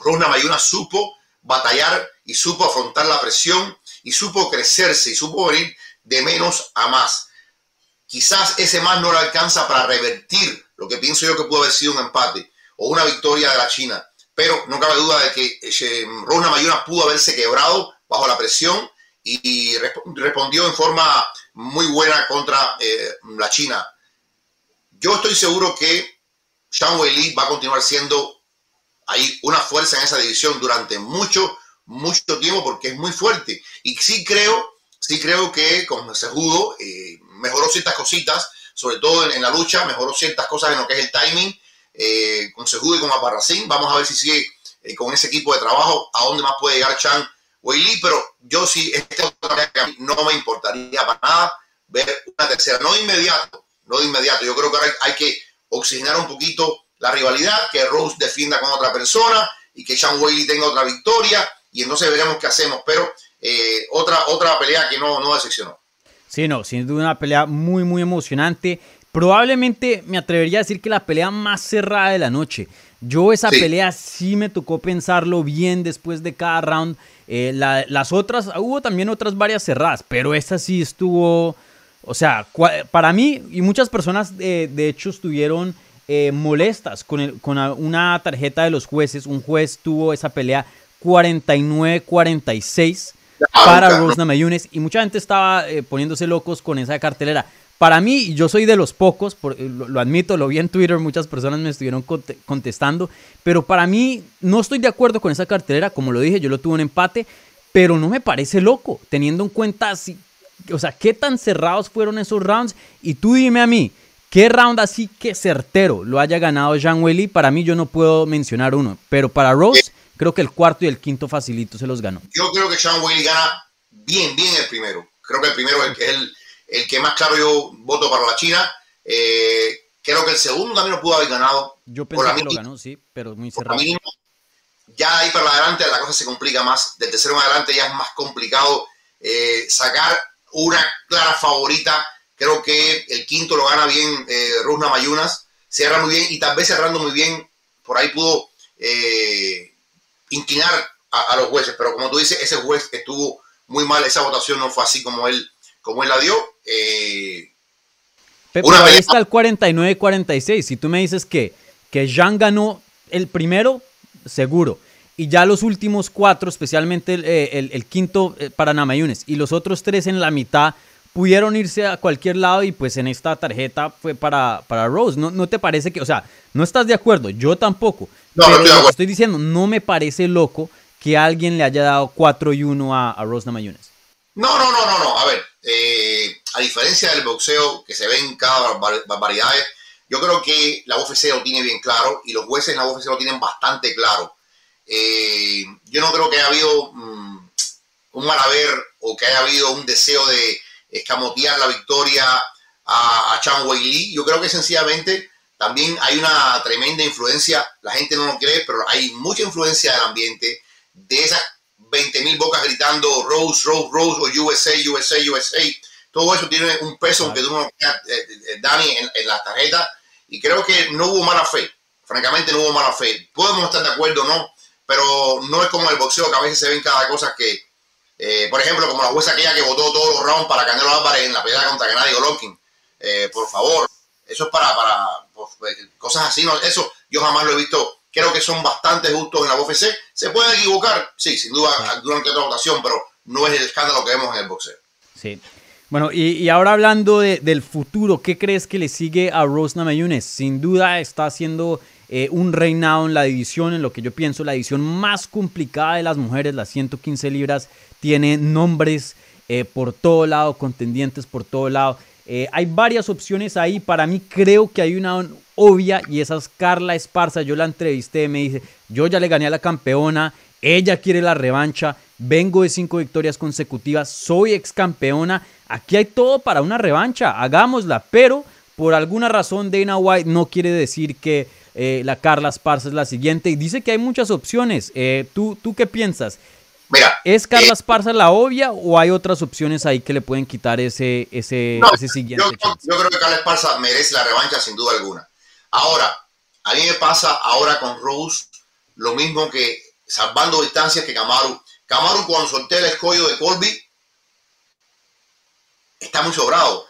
Runa Mayuna supo batallar y supo afrontar la presión y supo crecerse y supo venir de menos a más. Quizás ese más no le alcanza para revertir lo que pienso yo que pudo haber sido un empate o una victoria de la China pero no cabe duda de que eh, Rosna Mayuna pudo haberse quebrado bajo la presión y respondió en forma muy buena contra eh, la China. Yo estoy seguro que Zhang Weili va a continuar siendo ahí una fuerza en esa división durante mucho, mucho tiempo porque es muy fuerte. Y sí creo, sí creo que con ese judo eh, mejoró ciertas cositas, sobre todo en, la lucha, mejoró ciertas cosas en lo que es el timing eh, con Sejudo y con Aparracín. Vamos a ver si sigue eh, con ese equipo de trabajo, a dónde más puede llegar Chan Weili, pero yo sí, este no me importaría para nada ver una tercera, no de inmediato, no de inmediato. Yo creo que ahora hay, que oxigenar un poquito la rivalidad, que Rose defienda con otra persona y que Chan Weili tenga otra victoria y entonces veremos qué hacemos, pero eh, otra, otra pelea que no, no decepcionó. Sí, no, sin duda una pelea muy, muy emocionante. Probablemente me atrevería a decir que la pelea más cerrada de la noche. Yo esa pelea sí me tocó pensarlo bien después de cada round. Eh, las otras, hubo también otras varias cerradas, pero esta sí estuvo, o sea, para mí y muchas personas eh, de hecho estuvieron eh, molestas con, con una tarjeta de los jueces. Un juez tuvo esa pelea 49-46 para Rosna Mayunes y mucha gente estaba poniéndose locos con esa cartelera. Para mí, yo soy de los pocos, eh, lo, admito, lo vi en Twitter, muchas personas me estuvieron contestando, pero para mí no estoy de acuerdo con esa cartelera, como lo dije, yo lo tuve un empate, pero no me parece loco, teniendo en cuenta así, o sea, qué tan cerrados fueron esos rounds, y tú dime a mí, ¿Qué round así que certero lo haya ganado Jean Welly? Para mí yo no puedo mencionar uno, pero para Rose creo que el cuarto y el quinto facilito se los ganó. Yo creo que Jean Welly gana bien, bien el primero. Creo que el primero es el, el que más claro yo voto para la China. Eh, creo que el segundo también lo pudo haber ganado. Yo pensé que lo ganó, sí, pero muy cerrado. ya ahí para adelante la cosa se complica más. Del tercero en adelante ya es más complicado eh, sacar una clara favorita. Creo que el quinto lo gana bien eh, Rusna Mayunas. Cierra muy bien y tal vez cerrando muy bien, por ahí pudo eh, inclinar a, a, los jueces. Pero como tú dices, ese juez estuvo muy mal. Esa votación no fue así como él como él la dio. Eh, Pero ahí está el 49-46. Si tú me dices que, que Jean ganó el primero, seguro. Y ya los últimos cuatro, especialmente el, eh, quinto eh, para Namayunes y los otros tres en la mitad, pudieron irse a cualquier lado y pues en esta tarjeta fue para, para Rose. ¿No, ¿No te parece que, o sea, no estás de acuerdo? Yo tampoco. No, pero estoy, estoy diciendo, no me parece loco que alguien le haya dado 4 y 1 a, a Rose. No, no, no, no, no. A ver, eh, a diferencia del boxeo que se ven cada barbaridad, yo creo que la UFC lo tiene bien claro y los jueces en la UFC lo tienen bastante claro. Eh, yo no creo que haya habido mm, un mal haber o que haya habido un deseo de escamotear la victoria a, a Chan Wei Li. Yo creo que sencillamente también hay una tremenda influencia, la gente no lo cree, pero hay mucha influencia del ambiente, de esas 20 mil bocas gritando Rose, Rose, Rose o USA, USA, USA. Todo eso tiene un peso, aunque tú no eh, eh, Dani, en, la tarjeta. Y creo que no hubo mala fe. Francamente, no hubo mala fe. Podemos estar de acuerdo no, pero no es como el boxeo, que a veces se ven cada cosa que, eh, por ejemplo, como la jueza aquella que votó todos los rounds para Canelo Álvarez en la pelea contra Gennady Golovkin. por favor, eso es para, para pues, cosas así. No, eso yo jamás lo he visto creo que son bastante justos en la UFC. ¿Se puede equivocar? Sí, sin duda, durante otra votación, pero no es el escándalo que vemos en el boxeo. Sí. Bueno, y, ahora hablando del futuro, ¿qué crees que le sigue a Rose Namajunas? Sin duda está haciendo eh, un reinado en la división, en lo que yo pienso la división más complicada de las mujeres, las 115 libras, tiene nombres eh, por todo lado, contendientes por todo lado. Eh, hay varias opciones ahí, para mí creo que hay una obvia y esa es Carla Esparza, yo la entrevisté, me dice, yo ya le gané a la campeona, ella quiere la revancha, vengo de cinco victorias consecutivas, soy ex campeona, aquí hay todo para una revancha, hagámosla, pero por alguna razón Dana White no quiere decir que eh, la Carla Esparza es la siguiente y dice que hay muchas opciones. ¿tú, ¿Tú qué piensas? Mira, ¿Es Carla eh, Esparza la obvia o hay otras opciones ahí que le pueden quitar ese, ese, no, ese siguiente yo, creo que Carla Esparza merece la revancha sin duda alguna. Ahora, a mí me pasa ahora con Rose lo mismo que salvando distancias que Kamaru. Kamaru cuando solté el escollo de Colby está muy sobrado.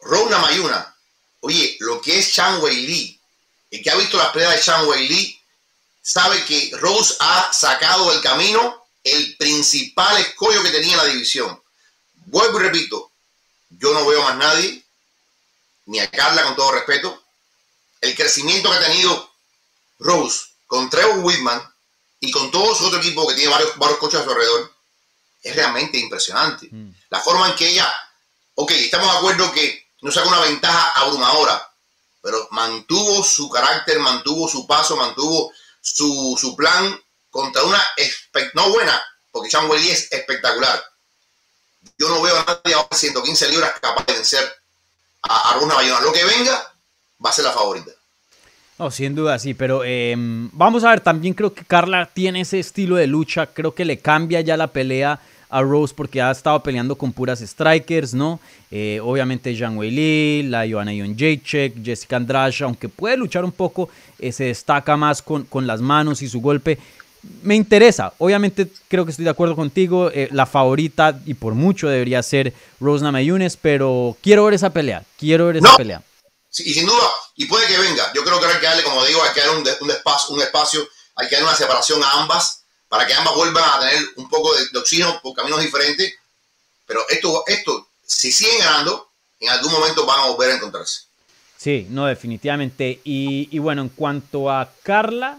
Rona Mayuna, oye, lo que es Chan Wei Lee, el que ha visto las peleas de Chan Wei Lee, sabe que Rose ha sacado del camino el principal escollo que tenía en la división. Vuelvo y repito, yo no veo más nadie, ni a Carla con todo respeto. El crecimiento que ha tenido Rose con Trevor Whitman y con todo su otro equipo que tiene varios, varios coches a su alrededor es realmente impresionante. Mm. La forma en que ella, ok, estamos de acuerdo que no saca una ventaja abrumadora, pero mantuvo su carácter, mantuvo su paso, mantuvo su, su plan contra una, no buena, porque Chan Lee es espectacular. Yo no veo a nadie ahora de 115 libras capaz de vencer a, a Runa Bayona. Lo que venga va a ser la favorita. No, sin duda sí, pero eh, vamos a ver, también creo que Carla tiene ese estilo de lucha, creo que le cambia ya la pelea a Rose porque ha estado peleando con puras strikers, ¿no? Eh, obviamente Zhang Wei Li, la Joanna Jacek, Jessica Andrade, aunque puede luchar un poco, eh, se destaca más con, con las manos y su golpe. Me interesa, obviamente creo que estoy de acuerdo contigo, eh, la favorita y por mucho debería ser Rose Namajunas, pero quiero ver esa pelea, quiero ver esa No. pelea. Sí, y sin duda, y puede que venga. Yo creo que hay que darle, como digo, hay que darle un, un espacio, un espacio, hay que darle una separación a ambas para que ambas vuelvan a tener un poco de, de oxígeno por caminos diferentes. Pero esto, esto, si siguen ganando, en algún momento van a volver a encontrarse. Sí, no, definitivamente. Y, y bueno, en cuanto a Carla,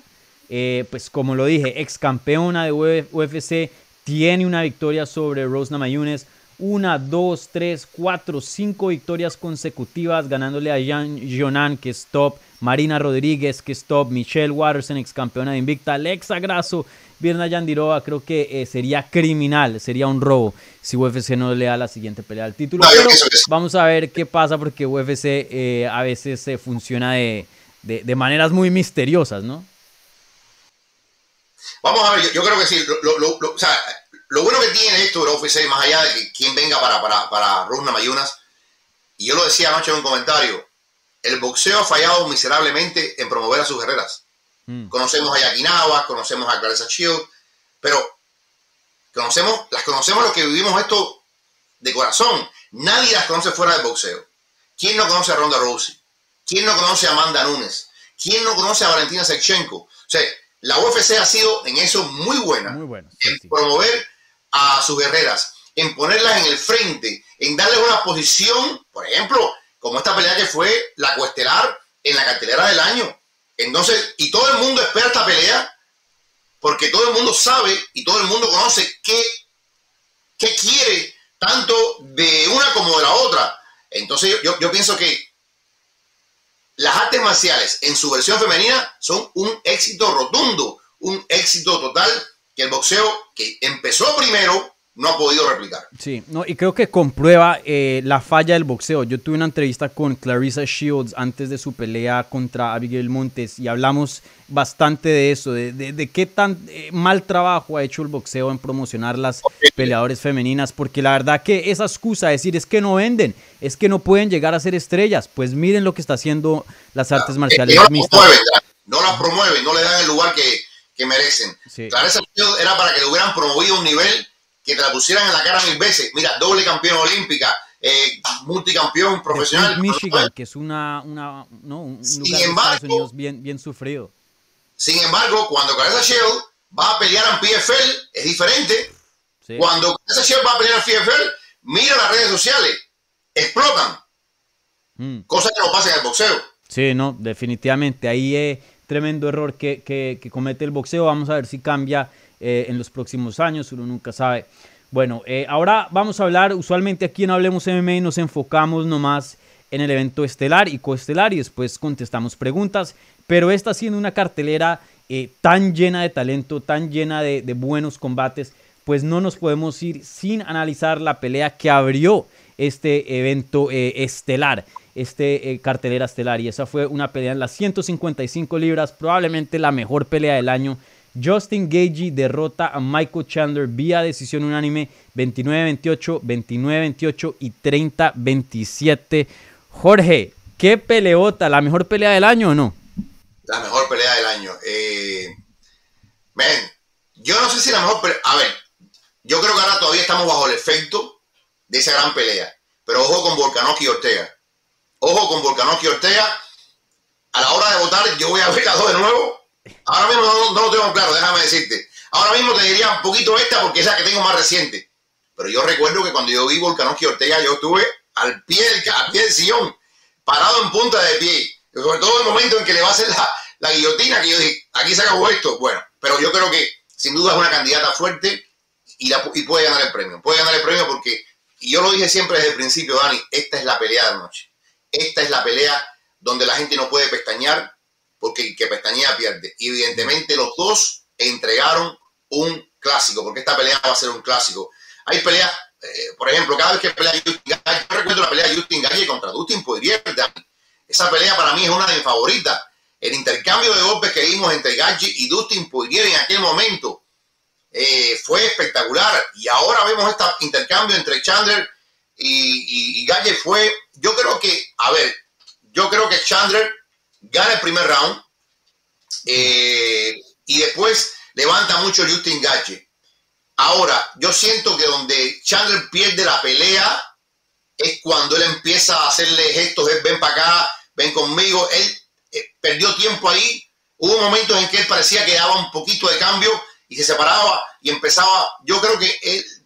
eh, pues como lo dije, ex campeona de Uf- UFC, tiene una victoria sobre Rose Namajunas. Una, dos, tres, cuatro, cinco victorias consecutivas, ganándole a Jan Jonan, que es top, Marina Rodríguez, que es top, Michelle Watterson, ex campeona de Invicta, Alexa Grasso, Virna Yandirova, creo que eh, sería criminal, sería un robo si UFC no le da la siguiente pelea al título. Pero vamos a ver qué pasa porque UFC eh, a veces eh, funciona de, de- de maneras muy misteriosas, ¿no? Vamos a ver, yo, yo creo que sí. Lo, lo- lo- o sea, lo bueno que tiene esto de UFC, más allá de que quien venga para, para, para Rosna Mayunas, y yo lo decía anoche en un comentario, el boxeo ha fallado miserablemente en promover a sus guerreras. Mm. Conocemos a Yakinaba, conocemos a Clarissa Shield, pero conocemos, las conocemos los que vivimos esto de corazón. Nadie las conoce fuera del boxeo. ¿Quién no conoce a Ronda Rousey? ¿Quién no conoce a Amanda Nunes? ¿Quién no conoce a Valentina Shevchenko? O sea, la UFC ha sido en eso muy buena Muy bueno. sí, en sí. promover a sus guerreras, en ponerlas en el frente, en darles una posición, por ejemplo, como esta pelea que fue la cuestelar en la cartelera del año. Entonces, y todo el mundo espera esta pelea porque todo el mundo sabe y todo el mundo conoce qué, qué quiere tanto de una como de la otra. Entonces, yo, yo, yo pienso que las artes marciales en su versión femenina son un éxito rotundo, un éxito total que el boxeo que empezó primero no ha podido replicar. Sí, no, y creo que comprueba eh, la falla del boxeo. Yo tuve una entrevista con Clarissa Shields antes de su pelea contra Abigail Montes y hablamos bastante de eso, de, de- de qué tan eh, mal trabajo ha hecho el boxeo en promocionar las peleadores femeninas, porque la verdad que esa excusa de decir es que no venden, es que no pueden llegar a ser estrellas, pues miren lo que está haciendo las artes Eh, marciales no las mixtas. promueven, no las promueven, no le dan el lugar que, que merecen. Sí. Clarissa Shields era para que le hubieran promovido un nivel que te la pusieran en la cara mil veces. Mira, doble campeón olímpica, eh, multicampeón profesional. Flint, Michigan, que es una, una no, un Sin lugar de embargo- Estados Unidos bien, bien sufrido. Sin embargo, cuando Clarissa Shields va a pelear en PFL, es diferente. Sí. Cuando Clarissa Shields va a pelear en PFL, mira las redes sociales, explotan. Mm. Cosa que no pasa en el boxeo. Sí, no, definitivamente. Ahí eh, tremendo error que, que, comete el boxeo. Vamos a ver si cambia eh, en los próximos años, uno nunca sabe. Bueno, eh, ahora vamos a hablar, usualmente aquí en Hablemos MMA nos enfocamos nomás en el evento estelar y coestelar y después contestamos preguntas, pero esta siendo una cartelera eh, tan llena de talento, tan llena de, buenos combates, pues no nos podemos ir sin analizar la pelea que abrió este evento estelar este eh, cartelera estelar. Y esa fue una pelea en las 155 libras, probablemente la mejor pelea del año. Justin Gagey derrota a Michael Chandler vía decisión unánime 29-28, 29-28 y 30-27. Jorge, ¿qué peleota? ¿La mejor pelea del año o no? La mejor pelea del año. Eh, yo no sé si la mejor pelea. A ver, yo creo que ahora todavía estamos bajo el efecto de esa gran pelea. Pero ojo con Volkanovski y Ortega. Ojo con Volkanovski Ortega. A la hora de votar, yo voy a ver a dos de nuevo. Ahora mismo no, lo tengo claro, déjame decirte. Ahora mismo te diría un poquito esta porque es la que tengo más reciente. Pero yo recuerdo que cuando yo vi Volkanovski Ortega, yo estuve al pie del, al pie del sillón, parado en punta de pie. Sobre todo el momento en que le va a hacer la, guillotina, que yo dije, aquí se acabó esto. Bueno, pero yo creo que sin duda es una candidata fuerte y, y puede ganar el premio. Puede ganar el premio porque, y yo lo dije siempre desde el principio, Dani, esta es la pelea de noche. Esta es la pelea donde la gente no puede pestañear porque el que pestañea pierde. Y evidentemente los dos entregaron un clásico, porque esta pelea va a ser un clásico. Hay peleas, eh, por ejemplo, cada vez que pelea Justin Galle, yo recuerdo la pelea de Justin contra Dustin Poirier. Esa pelea para mí es una de mis favoritas. El intercambio de golpes que vimos entre Galle y Dustin Poirier en aquel momento eh, fue espectacular. Y ahora vemos este intercambio entre Chandler y, y, Galle fue, yo creo que, a ver, yo creo que Chandler gana el primer round eh, y después levanta mucho Justin Galle. Ahora, yo siento que donde Chandler pierde la pelea es cuando él empieza a hacerle gestos, ven para acá, ven conmigo. Él eh, perdió tiempo ahí. Hubo momentos en que él parecía que daba un poquito de cambio y se separaba y empezaba. Yo creo que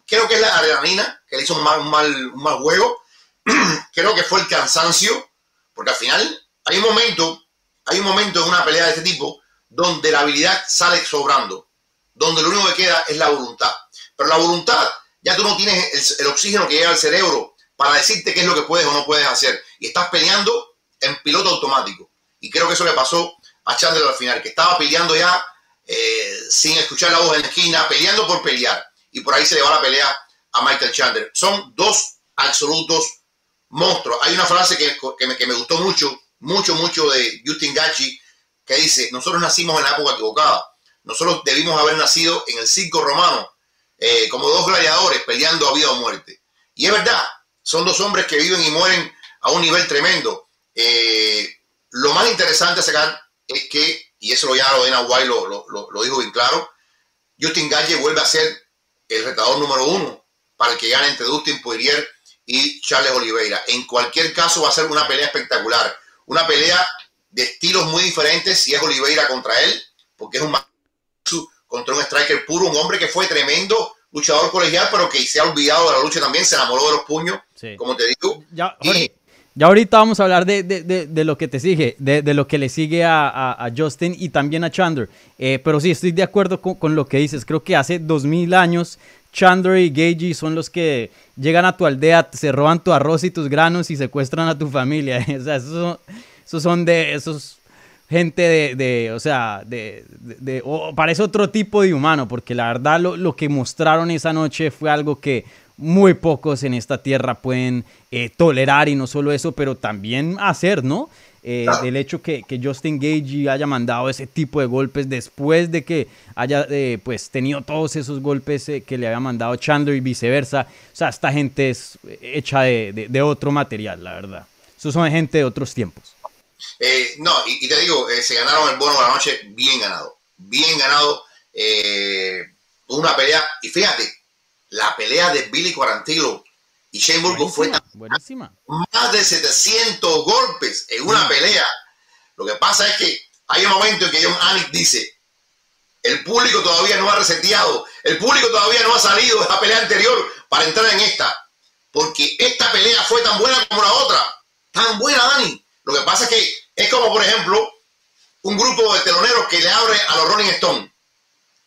creo que es la adrenalina que le hizo un mal, un juego. creo que fue el cansancio, porque al final hay un momento, hay un momento en una pelea de este tipo donde la habilidad sale sobrando, donde lo único que queda es la voluntad. Pero la voluntad, ya tú no tienes el, oxígeno que llega al cerebro para decirte qué es lo que puedes o no puedes hacer. Y estás peleando en piloto automático. Y creo que eso le pasó a Chandler al final, que estaba peleando ya eh, sin escuchar la voz en la esquina, peleando por pelear y por ahí se le va la pelea a Michael Chandler. Son dos absolutos monstruos. Hay una frase que, me, gustó mucho, mucho, mucho de Justin Gachi, que dice, nosotros nacimos en la época equivocada. Nosotros debimos haber nacido en el circo romano, eh, como dos gladiadores peleando a vida o muerte. Y es verdad, son dos hombres que viven y mueren a un nivel tremendo. Eh, lo más interesante a es que, y eso lo ya lo Dana White lo, lo, dijo bien claro, Justin Gachi vuelve a ser el retador número uno para el que gane entre Dustin Poirier y Charles Oliveira. En cualquier caso va a ser una pelea espectacular, una pelea de estilos muy diferentes si es Oliveira contra él, porque es un contra un striker puro, un hombre que fue tremendo luchador colegial, pero que se ha olvidado de la lucha también, se enamoró de los puños, como te digo. Ya, ya ahorita vamos a hablar de, de, de, lo que te sigue, de, lo que le sigue a, a, Justin y también a Chandler. Eh, pero sí, estoy de acuerdo con, con, lo que dices. Creo que hace 2000 años Chandler y Gagey son los que llegan a tu aldea, se roban tu arroz y tus granos y secuestran a tu familia. o sea, esos son, de esos gente de, de o sea, de, de, parece otro tipo de humano, porque la verdad lo, lo, que mostraron esa noche fue algo que muy pocos en esta tierra pueden eh, tolerar y no solo eso, pero también hacer, ¿no? Eh, del hecho que, que, Justin Gage haya mandado ese tipo de golpes después de que haya eh, pues tenido todos esos golpes eh, que le había mandado Chandler y viceversa. O sea, esta gente es hecha de, de, otro material, la verdad. Esos son gente de otros tiempos. no, y, te digo, se ganaron el bono de la noche bien ganado. Bien ganado. una pelea. Y fíjate, la pelea de Billy Quarantillo y Shane Burgos fue buenísima. más de 700 golpes en una pelea. Lo que pasa es que hay un momento en que John Anik dice, el público todavía no ha reseteado, el público todavía no ha salido de la pelea anterior para entrar en esta. Porque esta pelea fue tan buena como la otra. Tan buena, Dani. Lo que pasa es que es como, por ejemplo, un grupo de teloneros que le abre a los Rolling Stones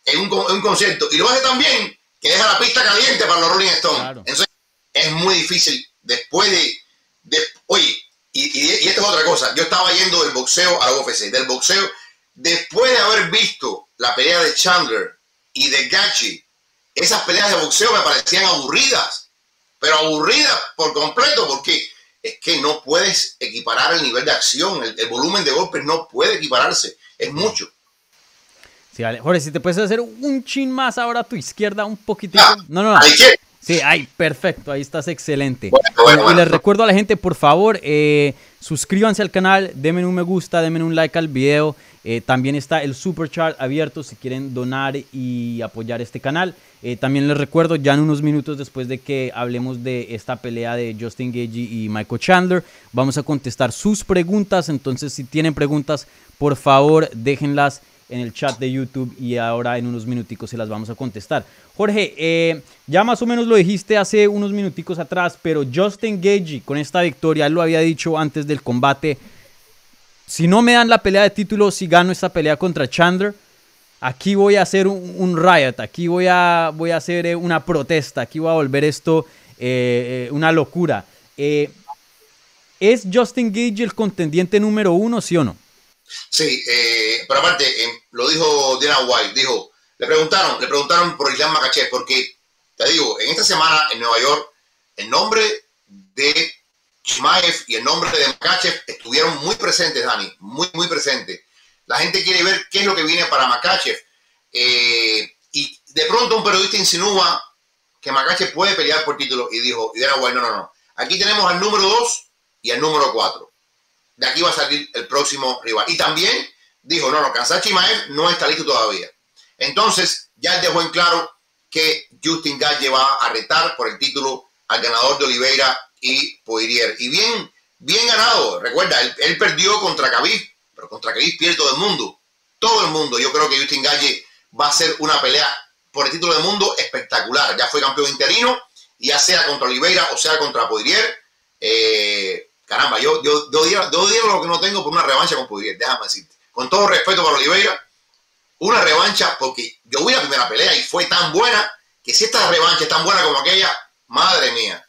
en un, en un concierto y lo hace también que deja la pista caliente para los Rolling Stones. Claro. Entonces, es muy difícil después de, de oye, y, y, y esto es otra cosa, yo estaba yendo del boxeo a la UFC, del boxeo, después de haber visto la pelea de Chandler y de Gachi, esas peleas de boxeo me parecían aburridas, pero aburridas por completo, porque es que no puedes equiparar el nivel de acción, el, el volumen de golpes no puede equipararse, es mucho. Sí, vale. Jorge, si te puedes hacer un chin más ahora a tu izquierda, un poquitito. Ah, No, no, no. Sí, ay, perfecto, ahí estás excelente. Bueno, bueno, y les recuerdo a la gente, por favor, eh, suscríbanse al canal, denme un me gusta, denme un like al video. Eh, también está el super chat abierto si quieren donar y apoyar este canal. Eh, también les recuerdo, ya en unos minutos después de que hablemos de esta pelea de Justin Gage y Michael Chandler, vamos a contestar sus preguntas. Entonces, si tienen preguntas, por favor, déjenlas en el chat de YouTube y ahora en unos minuticos se las vamos a contestar. Jorge, eh, ya más o menos lo dijiste hace unos minuticos atrás, pero Justin Gage con esta victoria, lo había dicho antes del combate, si no me dan la pelea de título, si gano esta pelea contra Chandler, aquí voy a hacer un, riot, aquí voy a, voy a hacer eh, una protesta, aquí voy a volver esto eh, una locura. ¿Es Justin Gage el contendiente número uno, sí o no? Sí, eh, pero aparte, eh, lo dijo Dana White, dijo, le preguntaron, le preguntaron por Islam Makachev, porque, te digo, en esta semana en Nueva York, el nombre de Chimaev y el nombre de Makachev estuvieron muy presentes, Dani, muy, muy presentes. La gente quiere ver qué es lo que viene para Makachev. Eh, y de pronto un periodista insinúa que Makachev puede pelear por título y dijo, y Dana White, no, no, no. Aquí tenemos al número 2 y al número 4 de aquí va a salir el próximo rival. Y también dijo, no, no, Kansas Chimaev no está listo todavía. Entonces, ya dejó en claro que Justin Gage va a retar por el título al ganador de Oliveira y Poirier. Y bien, bien ganado. Recuerda, él, perdió contra Khabib, pero contra Khabib pierde todo el mundo. Todo el mundo. Yo creo que Justin Gage va a ser una pelea por el título del mundo espectacular. Ya fue campeón interino, ya sea contra Oliveira o sea contra Poirier. Eh, caramba, yo, yo, yo, lo que no tengo por una revancha con Poirier, déjame decirte. Con todo respeto para Oliveira, una revancha, porque yo vi la primera pelea y fue tan buena, que si esta revancha es tan buena como aquella, madre mía.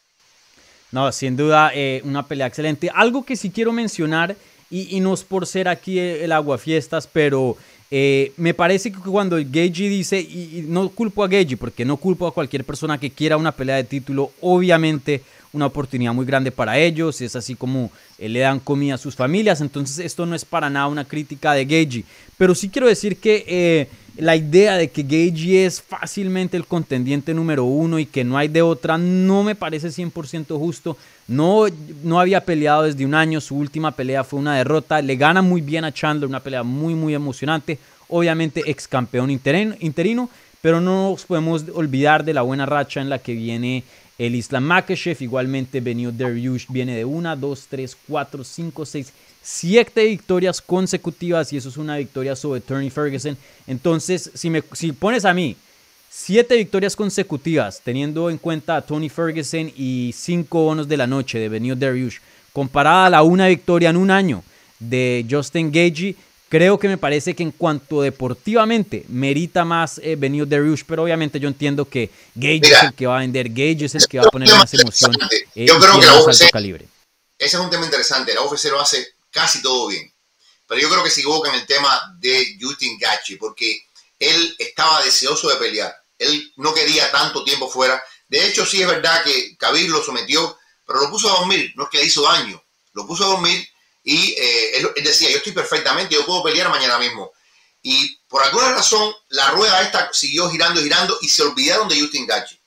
No, sin duda, eh, una pelea excelente. Algo que sí quiero mencionar, y, y no es por ser aquí el aguafiestas, pero eh, me parece que cuando Gagey dice, y, y no culpo a Gagey, porque no culpo a cualquier persona que quiera una pelea de título, obviamente una oportunidad muy grande para ellos, es así como eh, le dan comida a sus familias, entonces esto no es para nada una crítica de Gagey, pero sí quiero decir que eh, la idea de que Gagey es fácilmente el contendiente número uno y que no hay de otra no me parece 100% justo, no, no había peleado desde un año, su última pelea fue una derrota, le gana muy bien a Chandler, una pelea muy muy emocionante, obviamente ex campeón interino, interino pero no nos podemos olvidar de la buena racha en la que viene el Islam Makhachev, igualmente Benio Dariush viene de 1, 2, 3, 4, 5, 6, 7 victorias consecutivas y eso es una victoria sobre Tony Ferguson. Entonces, si, me, si pones a mí 7 victorias consecutivas, teniendo en cuenta a Tony Ferguson y 5 bonos de la noche de Benio Dariush, comparada a la una victoria en un año de Justin Gagey, Creo que me parece que en cuanto deportivamente merita más eh, Benio Dariush, pero obviamente yo entiendo que Gage Mira, es el que va a vender, Gage es el que va a poner más emoción eh, Yo creo que la UFC calibre. Ese es un tema interesante. La UFC lo hace casi todo bien. Pero yo creo que se equivoca en el tema de Justin Gachi, porque él estaba deseoso de pelear. Él no quería tanto tiempo fuera. De hecho, sí es verdad que Khabib lo sometió, pero lo puso a dormir. No es que le hizo daño. Lo puso a dormir y eh, él, él decía, yo estoy perfectamente, yo puedo pelear mañana mismo. Y por alguna razón, la rueda esta siguió girando girando y se olvidaron de Justin Gachi.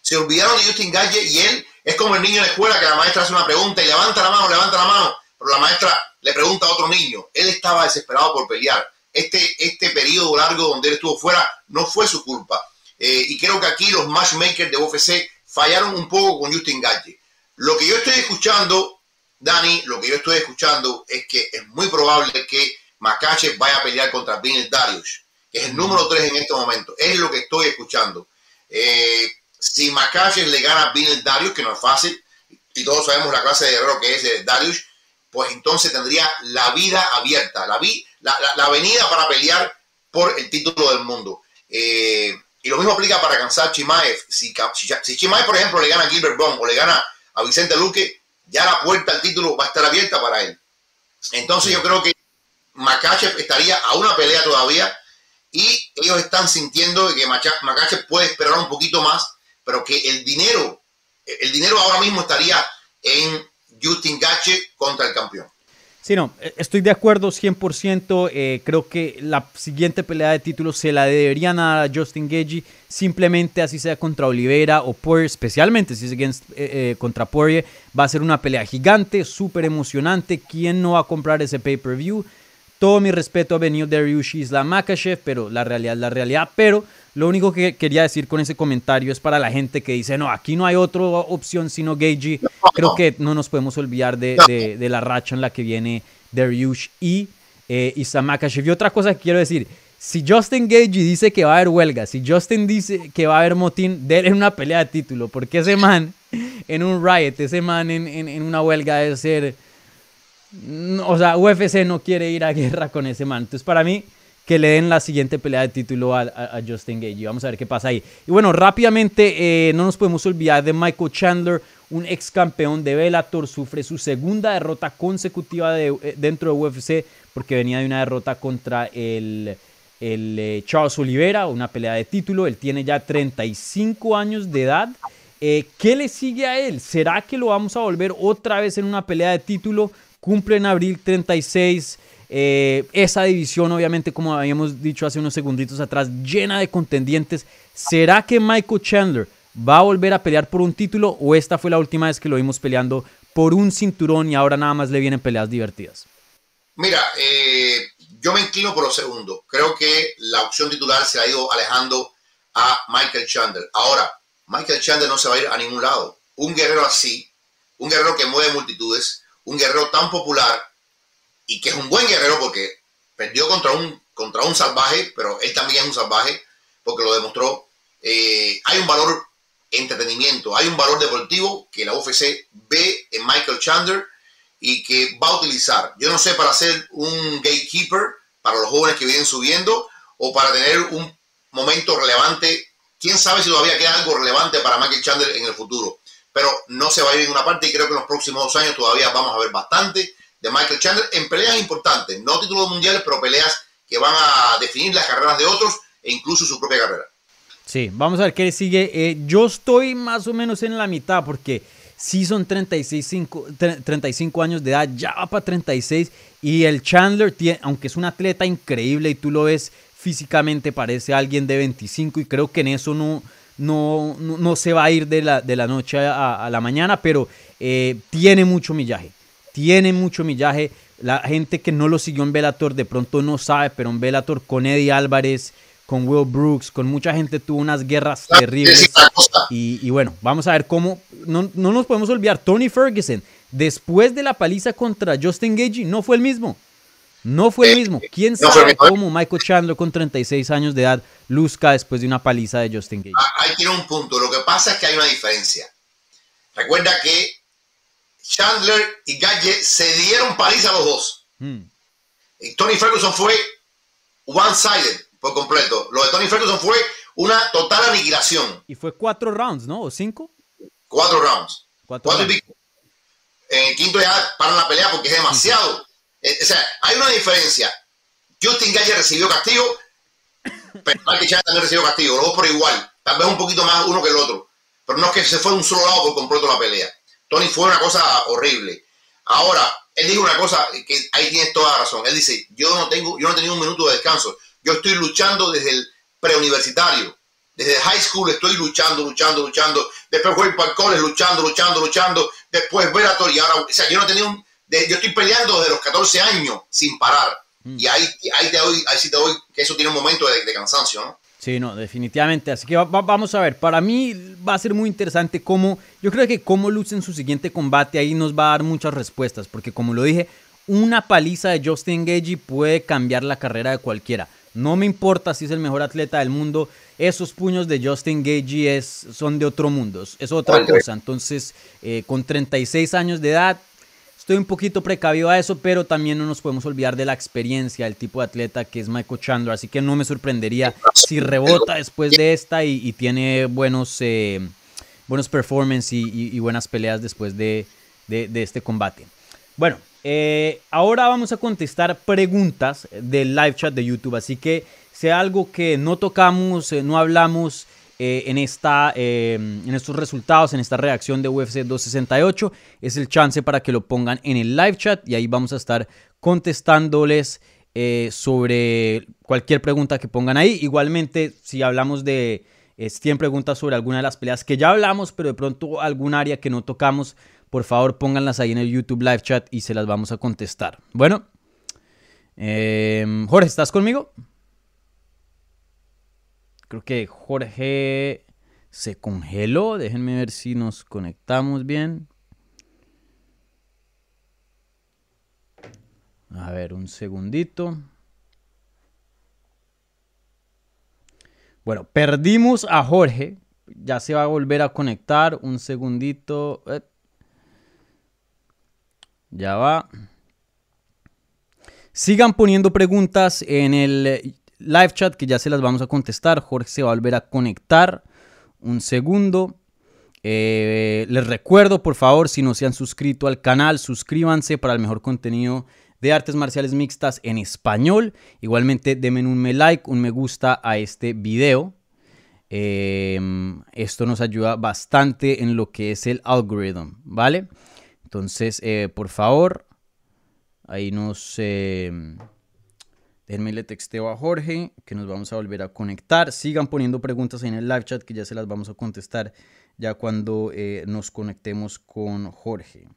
Se olvidaron de Justin Gachi y él es como el niño en la escuela que la maestra hace una pregunta y levanta la mano, levanta la mano, pero la maestra le pregunta a otro niño. Él estaba desesperado por pelear. Este, este periodo largo donde él estuvo fuera no fue su culpa. Eh, y creo que aquí los matchmakers de UFC fallaron un poco con Justin Gachi. Lo que yo estoy escuchando, Dani, lo que yo estoy escuchando es que es muy probable que Makachev vaya a pelear contra Vinil Darius, que es el número 3 en este momento. Es lo que estoy escuchando. Eh, si Makachev le gana a Vinil Darius, que no es fácil, y todos sabemos la clase de guerrero que es de Darius, pues entonces tendría la vida abierta, la, la, la, avenida para pelear por el título del mundo. Eh, y lo mismo aplica para alcanzar Chimaev. Si, si, Chimaev, por ejemplo, le gana a Gilbert Bond o le gana a Vicente Luque, ya la puerta al título va a estar abierta para él. Entonces yo creo que Makachev estaría a una pelea todavía y ellos están sintiendo que Makachev puede esperar un poquito más, pero que el dinero, el dinero ahora mismo estaría en Justin Gache contra el campeón. Sí, no, eh, estoy de acuerdo 100%. Eh, creo que la siguiente pelea de títulos se la deberían a Justin Gagey, simplemente así sea contra Olivera o Poirier, especialmente si es eh, contra Poirier. Va a ser una pelea gigante, súper emocionante. ¿Quién no va a comprar ese pay-per-view? Todo mi respeto a Benio Dariush y Islam Makachev, pero la realidad es la realidad. Pero lo único que quería decir con ese comentario es para la gente que dice, no, aquí no hay otra opción sino Gagey. Creo que no nos podemos olvidar de, la racha en la que viene Dariush y eh, Islam Makachev. Y otra cosa que quiero decir, si Justin Gagey dice que va a haber huelga, si Justin dice que va a haber motín, en una pelea de título, porque ese man en un riot, ese man en, en una huelga debe ser o sea, UFC no quiere ir a guerra con ese man. Entonces, para mí, que le den la siguiente pelea de título a, Justin Gage. Vamos a ver qué pasa ahí. Y bueno, rápidamente, eh, no nos podemos olvidar de Michael Chandler, un ex campeón de Bellator. Sufre su segunda derrota consecutiva eh, dentro de UFC porque venía de una derrota contra el, el eh, Charles Oliveira, una pelea de título. Él tiene ya 35 años de edad. ¿Qué le sigue a él? ¿Será que lo vamos a volver otra vez en una pelea de título? Cumple en abril 36. Eh, esa división, obviamente, como habíamos dicho hace unos segunditos atrás, llena de contendientes. ¿Será que Michael Chandler va a volver a pelear por un título o esta fue la última vez que lo vimos peleando por un cinturón y ahora nada más le vienen peleas divertidas? Mira, eh, yo me inclino por lo segundo. Creo que la opción titular se ha ido alejando a Michael Chandler. Ahora, Michael Chandler no se va a ir a ningún lado. Un guerrero así, un guerrero que mueve multitudes, un guerrero tan popular y que es un buen guerrero porque perdió contra un, contra un salvaje, pero él también es un salvaje porque lo demostró. Eh, hay un valor entretenimiento, hay un valor deportivo que la UFC ve en Michael Chandler y que va a utilizar. Yo no sé para ser un gatekeeper para los jóvenes que vienen subiendo o para tener un momento relevante. Quién sabe si todavía queda algo relevante para Michael Chandler en el futuro pero no se va a ir en una parte y creo que en los próximos dos años todavía vamos a ver bastante de Michael Chandler en peleas importantes, no títulos mundiales, pero peleas que van a definir las carreras de otros e incluso su propia carrera. Sí, vamos a ver qué sigue. Eh, yo estoy más o menos en la mitad porque sí son 36, 35 años de edad, ya va para 36 y el Chandler, tiene, aunque es un atleta increíble y tú lo ves físicamente, parece alguien de 25 y creo que en eso no, no, no, se va a ir de la, de la noche a, la mañana, pero eh, tiene mucho millaje. Tiene mucho millaje. La gente que no lo siguió en Bellator de pronto no sabe, pero en Bellator con Eddie Álvarez, con Will Brooks, con mucha gente tuvo unas guerras terribles. Y, bueno, vamos a ver cómo. No, no, nos podemos olvidar, Tony Ferguson, después de la paliza contra Justin Gagey, no fue el mismo. No fue el eh, mismo. ¿Quién sabe cómo Michael Chandler con 36 años de edad luzca después de una paliza de Justin Gage? Ah, ahí tiene un punto. Lo que pasa es que hay una diferencia. Recuerda que Chandler y Gage se dieron paliza a los dos. Hmm. Y Tony Ferguson fue one-sided por completo. Lo de Tony Ferguson fue una total aniquilación. Y fue cuatro rounds, ¿no? ¿O cinco? Cuatro rounds. Cuatro, rounds. En el quinto ya paran la pelea porque es demasiado. Eh, o sea, hay una diferencia. Justin Gage recibió castigo, pero Michael Chandler también recibió castigo, los dos por igual, tal vez un poquito más uno que el otro, pero no es que se fue de un solo lado por completo la pelea. Tony fue una cosa horrible. Ahora, él dijo una cosa que ahí tienes toda la razón. Él dice, yo no tengo, yo no he tenido un minuto de descanso. Yo estoy luchando desde el preuniversitario. Desde high school estoy luchando, luchando, luchando. Después voy para el college luchando, luchando, luchando. Después Velator y ahora, o sea, yo no he tenido un, yo estoy peleando desde los 14 años sin parar. Mm. Y ahí, ahí, te doy, ahí sí te doy que eso tiene un momento de, cansancio, ¿no? Sí, no, definitivamente. Así que vamos a ver. Para mí va a ser muy interesante cómo, yo creo que cómo luce en su siguiente combate ahí nos va a dar muchas respuestas, porque como lo dije, una paliza de Justin Gagey puede cambiar la carrera de cualquiera. No me importa si es el mejor atleta del mundo, esos puños de Justin Gagey es, son de otro mundo, es otra cosa. Entonces, eh, con 36 años de edad, estoy un poquito precavido a eso, pero también no nos podemos olvidar de la experiencia, del tipo de atleta que es Michael Chandler, así que no me sorprendería si rebota después de esta y, tiene buenos, eh, buenos performances y, buenas peleas después de, este combate. Bueno, eh, ahora vamos a contestar preguntas del live chat de YouTube, así que sea algo que no tocamos, eh, no hablamos eh, en, esta, em, en estos resultados, en esta reacción de UFC 268, es el chance para que lo pongan en el live chat y ahí vamos a estar contestándoles eh, sobre cualquier pregunta que pongan ahí. Igualmente, si hablamos de 100 preguntas sobre alguna de las peleas que ya hablamos, pero de pronto algún área que no tocamos, por favor pónganlas ahí en el YouTube live chat y se las vamos a contestar. Bueno, em, Jorge, ¿estás conmigo? Creo que Jorge se congeló. Déjenme ver si nos conectamos bien. A ver, un segundito. Bueno, perdimos a Jorge. Ya se va a volver a conectar. Un segundito. Eh. Ya va. Sigan poniendo preguntas en el live chat que ya se las vamos a contestar. Jorge se va a volver a conectar. Un segundo. Eh, les recuerdo, por favor, si no se han suscrito al canal, suscríbanse para el mejor contenido de artes marciales mixtas en español. Igualmente, denme un me like, un me gusta a este video. Em, esto nos ayuda bastante en lo que es el algoritmo, ¿vale? Entonces, eh, por favor, ahí nos... Déjenme le texteo a Jorge que nos vamos a volver a conectar. Sigan poniendo preguntas en el live chat que ya se las vamos a contestar ya cuando eh, nos conectemos con Jorge.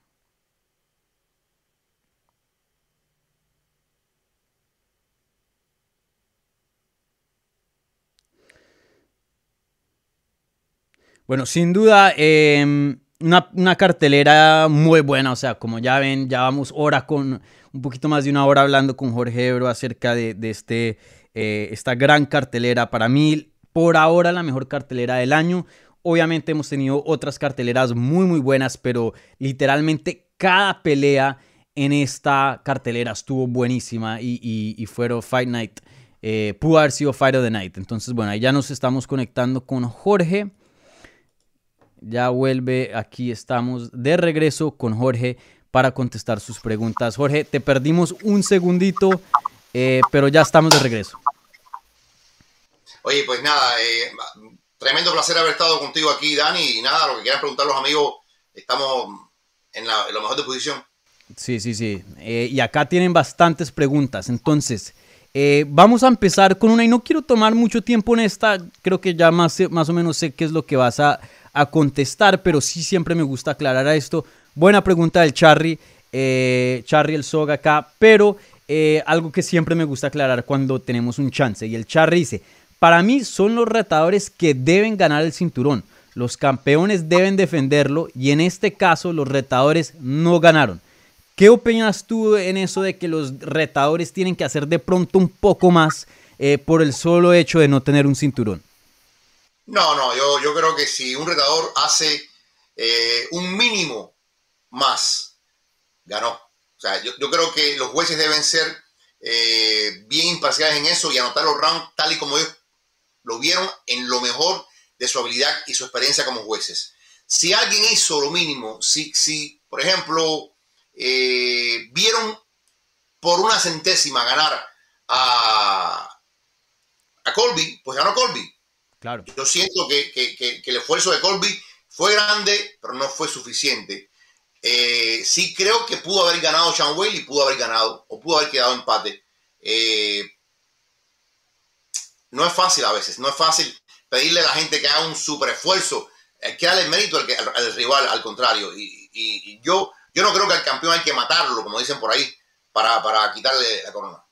Bueno, sin duda, em, una, una, cartelera muy buena. O sea, como ya ven, ya vamos hora con un poquito más de una hora hablando con Jorge Ebro acerca de, este, eh, esta gran cartelera. Para mí, por ahora, la mejor cartelera del año. Obviamente hemos tenido otras carteleras muy, muy buenas, pero literalmente cada pelea en esta cartelera estuvo buenísima y, fueron Fight Night. Eh, pudo haber sido Fight of the Night. Entonces, bueno, ahí ya nos estamos conectando con Jorge. Ya vuelve, aquí estamos de regreso con Jorge para contestar sus preguntas. Jorge, te perdimos un segundito, eh, pero ya estamos de regreso. Oye, pues nada, eh, tremendo placer haber estado contigo aquí, Dani. Y nada, lo que quieran preguntar los amigos, estamos en la, mejor disposición. Sí, sí, sí. Eh, y acá tienen bastantes preguntas. Entonces, vamos a empezar con una. Y no quiero tomar mucho tiempo en esta. Creo que ya más, más o menos sé qué es lo que vas a, a contestar, pero sí siempre me gusta aclarar a esto Buena pregunta del Charry, eh, Charry el Soga acá, pero eh, algo que siempre me gusta aclarar cuando tenemos un chance. Y el Charry dice, para mí son los retadores que deben ganar el cinturón. Los campeones deben defenderlo y en este caso los retadores no ganaron. ¿Qué opinas tú en eso de que los retadores tienen que hacer de pronto un poco más eh, por el solo hecho de no tener un cinturón? No, no, yo, yo creo que si un retador hace un mínimo más, ganó. O sea, yo, creo que los jueces deben ser eh, bien imparciales en eso y anotar los rounds tal y como ellos lo vieron en lo mejor de su habilidad y su experiencia como jueces. Si alguien hizo lo mínimo, si, si por ejemplo, eh, vieron por una centésima ganar a, a Colby, pues ganó Colby. Yo siento que, el esfuerzo de Colby fue grande, pero no fue suficiente. Eh, sí creo que pudo haber ganado Sean y pudo haber ganado, o pudo haber quedado empate. Eh, no es fácil a veces, no es fácil pedirle a la gente que haga un super esfuerzo. Hay que darle mérito al, rival, al contrario. Y, yo, yo no creo que al campeón hay que matarlo, como dicen por ahí, para, quitarle la corona.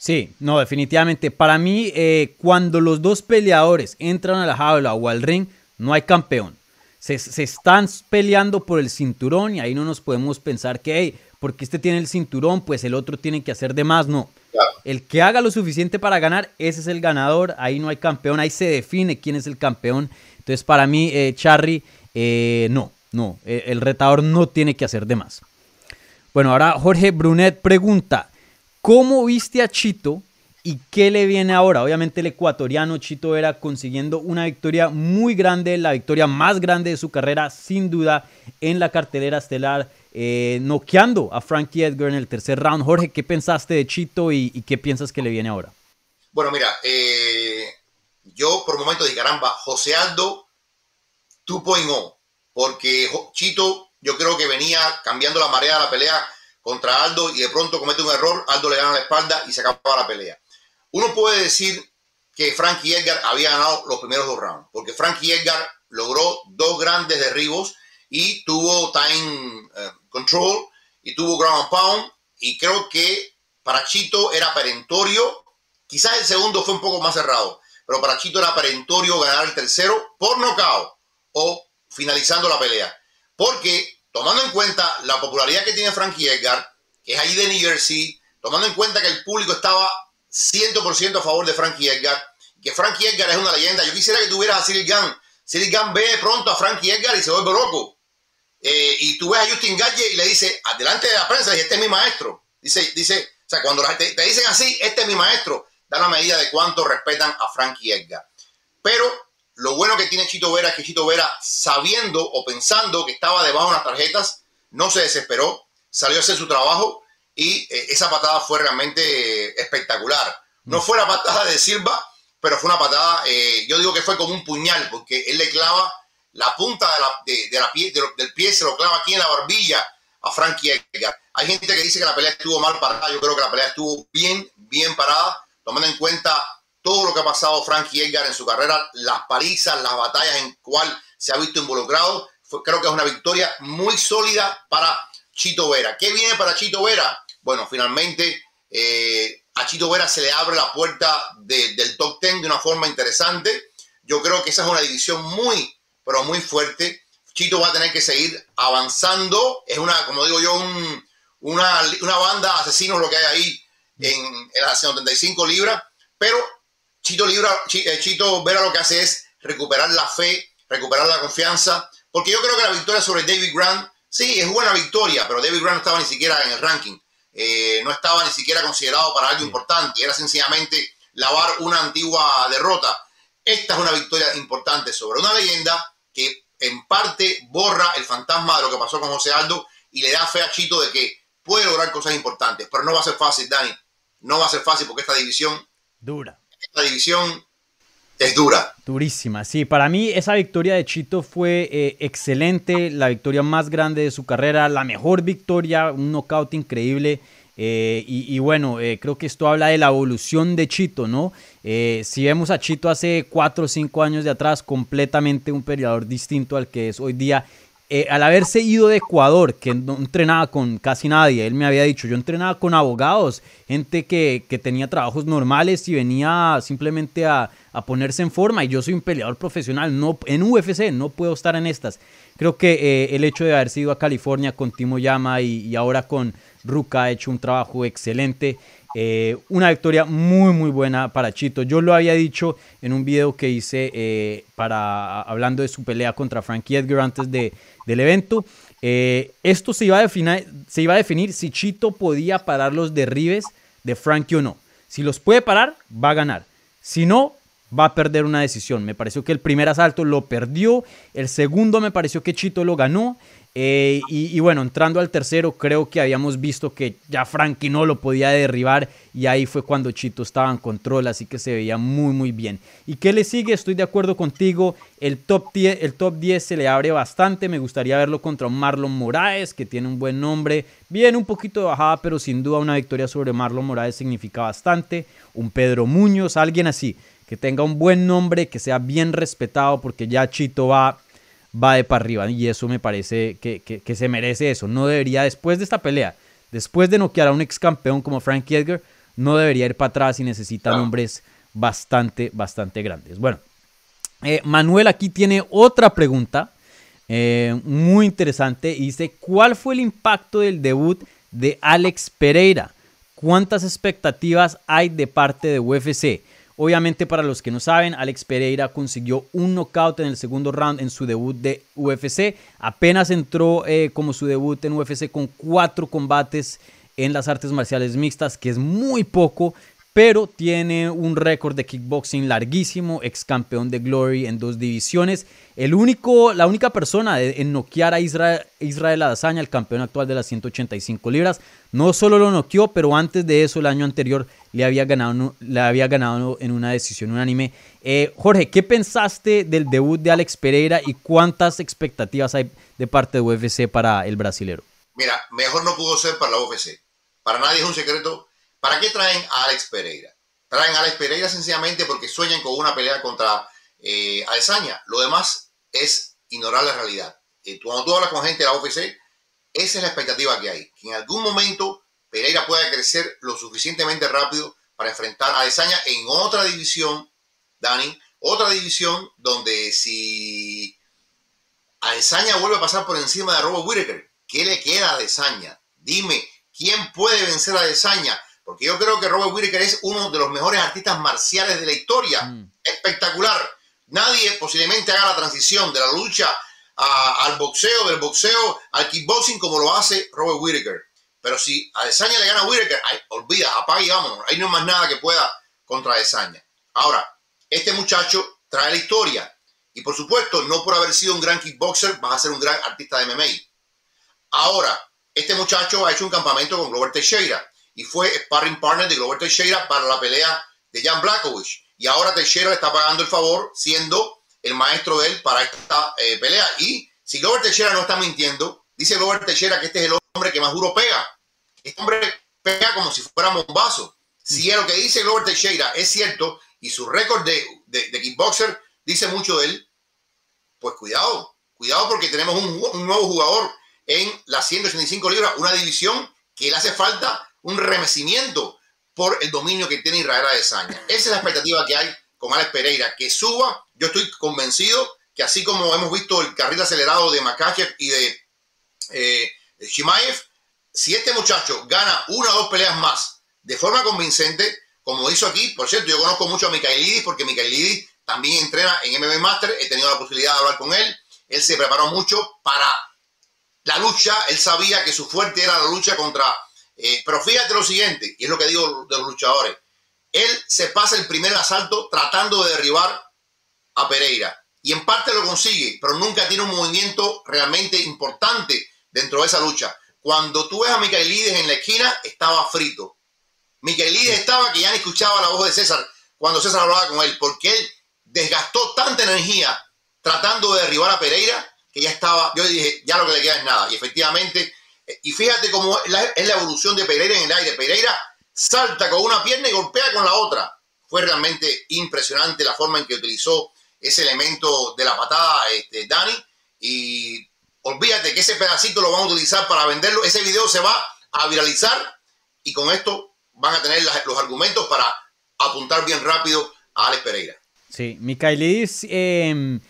Sí, no, definitivamente. Para mí, eh, cuando los dos peleadores entran a la jaula o al ring, no hay campeón se, están peleando por el cinturón y ahí no nos podemos pensar que, hey, porque este tiene el cinturón, pues el otro tiene que hacer de más. No. El que haga lo suficiente para ganar, ese es el ganador. Ahí no hay campeón, ahí se define quién es el campeón. Entonces, para mí, eh, Charry, eh, no, no. Eh, el retador no tiene que hacer de más. Bueno, ahora Jorge Brunet pregunta, ¿cómo viste a Chito y qué le viene ahora? Obviamente el ecuatoriano Chito Vera consiguiendo una victoria muy grande, la victoria más grande de su carrera, sin duda, en la cartelera estelar, eh, noqueando a Frankie Edgar en el tercer round. Jorge, ¿qué pensaste de Chito y, qué piensas que le viene ahora? Bueno, mira, eh, yo por un momento dije, caramba, José Aldo 2.0, porque Chito yo creo que venía cambiando la marea de la pelea contra Aldo y de pronto comete un error, Aldo le gana la espalda y se acaba la pelea. Uno puede decir que Frankie Edgar había ganado los primeros dos rounds, porque Frankie Edgar logró dos grandes derribos y tuvo time eh, control y tuvo ground and pound y creo que para Chito era perentorio, quizás el segundo fue un poco más cerrado, pero para Chito era perentorio ganar el tercero por nocaut o finalizando la pelea. Porque tomando en cuenta la popularidad que tiene Frankie Edgar, que es ahí de New Jersey, tomando en cuenta que el público estaba 100% a favor de Frankie Edgar, que Frankie Edgar es una leyenda, yo quisiera que tuvieras a Cyril Gunn. Cyril Gunn ve pronto a Frankie Edgar y se vuelve loco. Eh, y tú ves a Justin Galle y le dice, adelante de la prensa, y este es mi maestro. Dice, dice, o sea, cuando te, te dicen así, este es mi maestro, da la medida de cuánto respetan a Frankie Edgar. Pero lo bueno que tiene Chito Vera es que Chito Vera, sabiendo o pensando que estaba debajo de las tarjetas, no se desesperó, salió a hacer su trabajo y eh, esa patada fue realmente espectacular. No fue la patada de Silva, pero fue una patada, eh, yo digo que fue como un puñal, porque él le clava la punta de la, de, la pie, del pie, se lo clava aquí en la barbilla a Frankie Edgar. Hay gente que dice que la pelea estuvo mal parada, yo creo que la pelea estuvo bien, bien parada, tomando en cuenta todo lo que ha pasado Frankie Edgar en su carrera, las palizas, las batallas en cual se ha visto involucrado. creo que es una victoria muy sólida para Chito Vera. ¿Qué viene para Chito Vera? Bueno, finalmente eh, a Chito Vera se le abre la puerta del top 10 de una forma interesante. Yo creo que esa es una división muy, pero muy fuerte. Chito va a tener que seguir avanzando. Es una, como digo yo, una, una, banda de asesinos lo que hay ahí en, en las 135 libras. Pero Chito, Libra, eh, Chito Vera lo que hace es recuperar la fe, recuperar la confianza, porque yo creo que la victoria sobre David Grant, sí, es buena victoria, pero David Grant no estaba ni siquiera en el ranking, eh, no estaba ni siquiera considerado para algo importante, era sencillamente lavar una antigua derrota. Esta es una victoria importante sobre una leyenda que en parte borra el fantasma de lo que pasó con José Aldo y le da fe a Chito de que puede lograr cosas importantes, pero no va a ser fácil, Dani. No va a ser fácil porque esta división dura esta división es dura. Durísima, sí. Para mí esa victoria de Chito fue eh, excelente, la victoria más grande de su carrera, la mejor victoria, un knockout increíble. Eh, y, bueno, eh, creo que esto habla de la evolución de Chito, ¿no? si vemos a Chito hace 4 o 5 años de atrás, completamente un peleador distinto al que es hoy día, eh, al haberse ido de Ecuador, que no entrenaba con casi nadie, él me había dicho, yo entrenaba con abogados, gente que, tenía trabajos normales y venía simplemente a, ponerse en forma y yo soy un peleador profesional, no, en UFC no puedo estar en estas. Creo que eh, el hecho de haber sido a California con Timo Yama y, ahora con Ruka ha hecho un trabajo excelente. Eh, una victoria muy muy buena para Chito. Yo lo había dicho en un video que hice para hablando de su pelea contra Frankie Edgar antes de, del evento. Eh, esto se iba, a definir, se iba a definir si Chito podía parar los derribes de Frankie o no. Si los puede parar, va a ganar. Si no, va a perder una decisión. Me pareció que el primer asalto lo perdió, el segundo me pareció que Chito lo ganó eh, y, bueno, entrando al tercero, creo que habíamos visto que ya Frankie no lo podía derribar y ahí fue cuando Chito estaba en control, así que se veía muy muy bien. ¿Y qué le sigue? Estoy de acuerdo contigo, el top 10, el top 10 se le abre bastante, me gustaría verlo contra Marlon Moraes, que tiene un buen nombre, bien un poquito de bajada, pero sin duda una victoria sobre Marlon Moraes significa bastante. Un Pedro Muñoz, alguien así, que tenga un buen nombre, que sea bien respetado, porque ya Chito va va de para arriba. Y eso me parece que, se merece eso. No debería, después de esta pelea, después de noquear a un ex campeón como Frankie Edgar, no debería ir para atrás y necesita nombres bastante, bastante grandes. Bueno, eh, Manuel aquí tiene otra pregunta eh, muy interesante. Y dice, ¿cuál fue el impacto del debut de Alex Pereira? ¿Cuántas expectativas hay de parte de UFC? Obviamente, para los que no saben, Alex Pereira consiguió un knockout en el segundo round en su debut de UFC. Apenas entró eh, como su debut en UFC con cuatro combates en las artes marciales mixtas, que es muy poco pero tiene un récord de kickboxing larguísimo, ex campeón de Glory en dos divisiones. El único, la única persona en noquear a Israel, Israel Adesanya, el campeón actual de las 185 libras, no solo lo noqueó, pero antes de eso, el año anterior, le había ganado, le había ganado en una decisión unánime. Eh, Jorge, ¿qué pensaste del debut de Alex Pereira y cuántas expectativas hay de parte de UFC para el brasilero? Mira, mejor no pudo ser para la UFC. Para nadie es un secreto ¿Para qué traen a Alex Pereira? Traen a Alex Pereira sencillamente porque sueñan con una pelea contra eh, Adesanya. Lo demás es ignorar la realidad. Eh, cuando tú hablas con gente de la UFC, esa es la expectativa que hay. Que en algún momento Pereira pueda crecer lo suficientemente rápido para enfrentar a Adesanya en otra división, Dani, otra división donde si Adesanya vuelve a pasar por encima de Robert Whittaker, ¿qué le queda a Adesanya? Dime, ¿quién puede vencer a Adesanya? Porque yo creo que Robert Whittaker es uno de los mejores artistas marciales de la historia. Mm. Espectacular. Nadie posiblemente haga la transición de la lucha al boxeo, del boxeo al kickboxing como lo hace Robert Whittaker. Pero si a Desaña le gana a Whittaker, olvida, apaga y vámonos. Ahí no hay más nada que pueda contra Desaña. Ahora, este muchacho trae la historia. Y por supuesto, no por haber sido un gran kickboxer, vas a ser un gran artista de MMA. Ahora, este muchacho ha hecho un campamento con Robert Teixeira y fue sparring partner de Glover Teixeira para la pelea de Jan Blackovich. Y ahora Teixeira está pagando el favor siendo el maestro de él para esta eh, pelea. Y si Glover Teixeira no está mintiendo, dice Glover Teixeira que este es el hombre que más duro pega. Este hombre pega como si fuera bombazo. Si es lo que dice Glover Teixeira es cierto y su récord de, de, kickboxer dice mucho de él, pues cuidado, cuidado porque tenemos un, un nuevo jugador en las 185 libras, una división que le hace falta un remecimiento por el dominio que tiene Israel Adesanya. Esa es la expectativa que hay con Alex Pereira, que suba. Yo estoy convencido que así como hemos visto el carril acelerado de Makachev y de eh, Shimaev, si este muchacho gana una o dos peleas más de forma convincente, como hizo aquí, por cierto, yo conozco mucho a Lidis porque Lidis también entrena en MMA Master, he tenido la posibilidad de hablar con él, él se preparó mucho para la lucha, él sabía que su fuerte era la lucha contra eh, pero fíjate lo siguiente, y es lo que digo de los luchadores. Él se pasa el primer asalto tratando de derribar a Pereira. Y en parte lo consigue, pero nunca tiene un movimiento realmente importante dentro de esa lucha. Cuando tú ves a Micaelides en la esquina, estaba frito. Micaelides estaba que ya ni escuchaba la voz de César cuando César hablaba con él, porque él desgastó tanta energía tratando de derribar a Pereira que ya estaba, yo dije, ya lo que le queda es nada. Y efectivamente y fíjate cómo es la, evolución de Pereira en el aire. Pereira salta con una pierna y golpea con la otra. Fue realmente impresionante la forma en que utilizó ese elemento de la patada este, Dani. Y olvídate que ese pedacito lo van a utilizar para venderlo. Ese video se va a viralizar y con esto van a tener los argumentos para apuntar bien rápido a Alex Pereira. Sí, Micaelis, eh,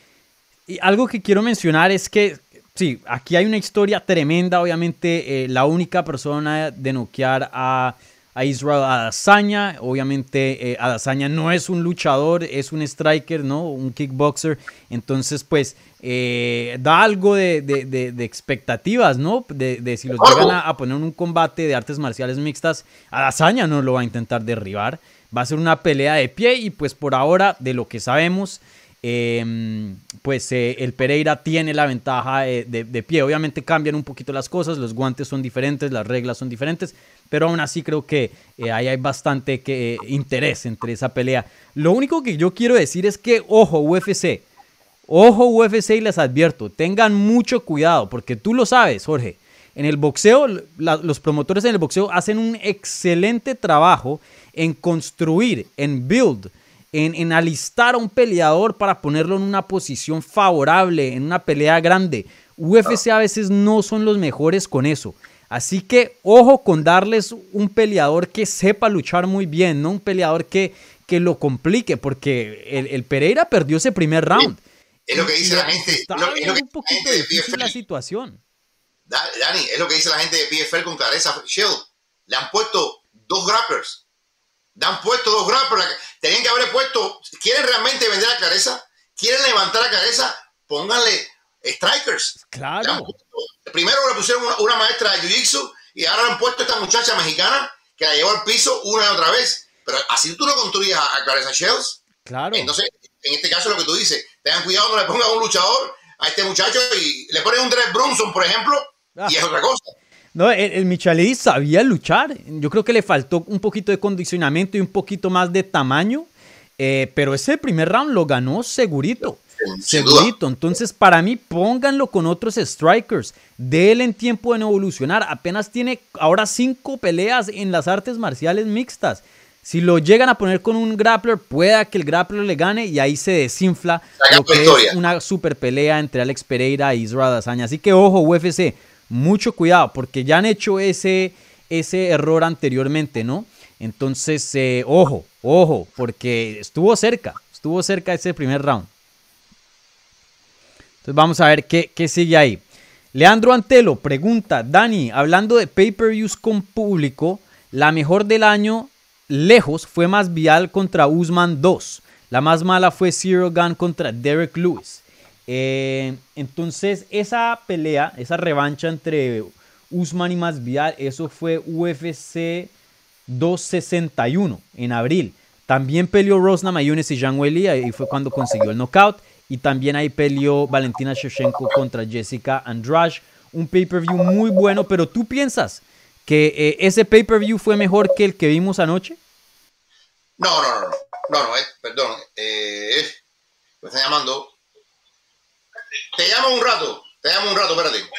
y algo que quiero mencionar es que Sí, aquí hay una historia tremenda. Obviamente, eh, la única persona de noquear a, a Israel Adesanya. Obviamente, eh, Adesanya no es un luchador, es un striker, ¿no? Un kickboxer. Entonces, pues, eh, da algo de, de, expectativas, ¿no? De, si los llegan a, a, poner un combate de artes marciales mixtas, Adesanya no lo va a intentar derribar. Va a ser una pelea de pie y pues por ahora, de lo que sabemos, Em, pues eh, el Pereira tiene la ventaja de, pie. Obviamente cambian un poquito las cosas, los guantes son diferentes, las reglas son diferentes, pero aún así creo que eh, ahí hay bastante que, eh, interés entre esa pelea. Lo único que yo quiero decir es que, ojo, UFC, ojo UFC y les advierto, tengan mucho cuidado, porque tú lo sabes, Jorge. En el boxeo, los promotores en el boxeo hacen un excelente trabajo en construir, en build, en, alistar a un peleador para ponerlo en una posición favorable, en una pelea grande. UFC a veces no son los mejores con eso. Así que ojo con darles un peleador que sepa luchar muy bien, no un peleador que, que lo complique, porque el, Pereira perdió ese primer round. Es lo que dice la gente. Está es lo que un poquito difícil la situación. Dani, es lo que dice la gente de PFL con Careza Shield. Le han puesto dos grapplers Dan puesto dos grapples. Tenían que haber puesto. ¿Quieren realmente vender a Clareza? ¿Quieren levantar a Clareza? Pónganle strikers. Claro. Primero le pusieron una, maestra de Jiu-Jitsu y ahora le han puesto a esta muchacha mexicana que la llevó al piso una y otra vez. Pero así tú no construyes a, Clareza Shells. Claro. Entonces, en este caso, lo que tú dices, tengan cuidado, no le pongan un luchador a este muchacho y le ponen un Dred Brunson, por ejemplo, y es otra cosa. No, el, el sabía luchar. Yo creo que le faltó un poquito de condicionamiento y un poquito más de tamaño. Eh, pero ese primer round lo ganó segurito. segurito. Entonces, para mí, pónganlo con otros strikers. Déle en tiempo de no evolucionar. Apenas tiene ahora cinco peleas en las artes marciales mixtas. Si lo llegan a poner con un grappler, pueda que el grappler le gane y ahí se desinfla lo que es una super pelea entre Alex Pereira y Israel Dazaña. Así que ojo, UFC, mucho cuidado, porque ya han hecho ese, ese error anteriormente, ¿no? Entonces, eh, ojo, ojo, porque estuvo cerca, estuvo cerca ese primer round. Entonces vamos a ver qué, qué sigue ahí. Leandro Antelo pregunta, Dani, hablando de pay-per-views con público, la mejor del año lejos fue más vial contra Usman 2. La más mala fue Zero Gun contra Derek Lewis. Eh, entonces, esa pelea, esa revancha entre Usman y Masvidal, eso fue UFC 261 en abril. También peleó Rosna Mayunes y Jean Welly, ahí fue cuando consiguió el knockout. Y también ahí peleó Valentina Shevchenko contra Jessica Andrade. Un pay-per-view muy bueno, pero tú piensas que eh, ese pay-per-view fue mejor que el que vimos anoche? No, no, no, no, no, eh, perdón. Me está llamando te llamo un rato, te llamo un rato, espérate.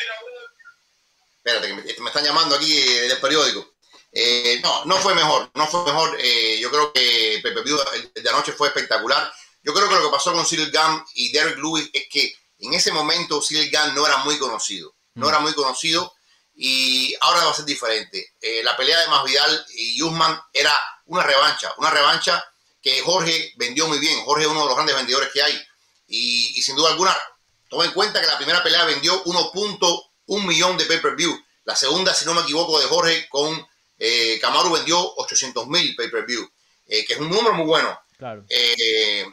Espérate, que me, están llamando aquí del periódico. Eh, no, no fue mejor, no fue mejor. Eh, yo creo que Pepe Pío de anoche fue espectacular. Yo creo que lo que pasó con Cyril Gunn y Derek Lewis es que en ese momento Cyril Gunn no era muy conocido. No era muy conocido y ahora va a ser diferente. Eh, la pelea de Masvidal y Usman era una revancha, una revancha que Jorge vendió muy bien. Jorge es uno de los grandes vendedores que hay. Y, y sin duda alguna, Toma en cuenta que la primera pelea vendió 1.1 millón de pay-per-view. La segunda, si no me equivoco, de Jorge con eh, Camaro vendió 800 mil pay-per-view, eh, que es un número muy bueno. Claro. Eh,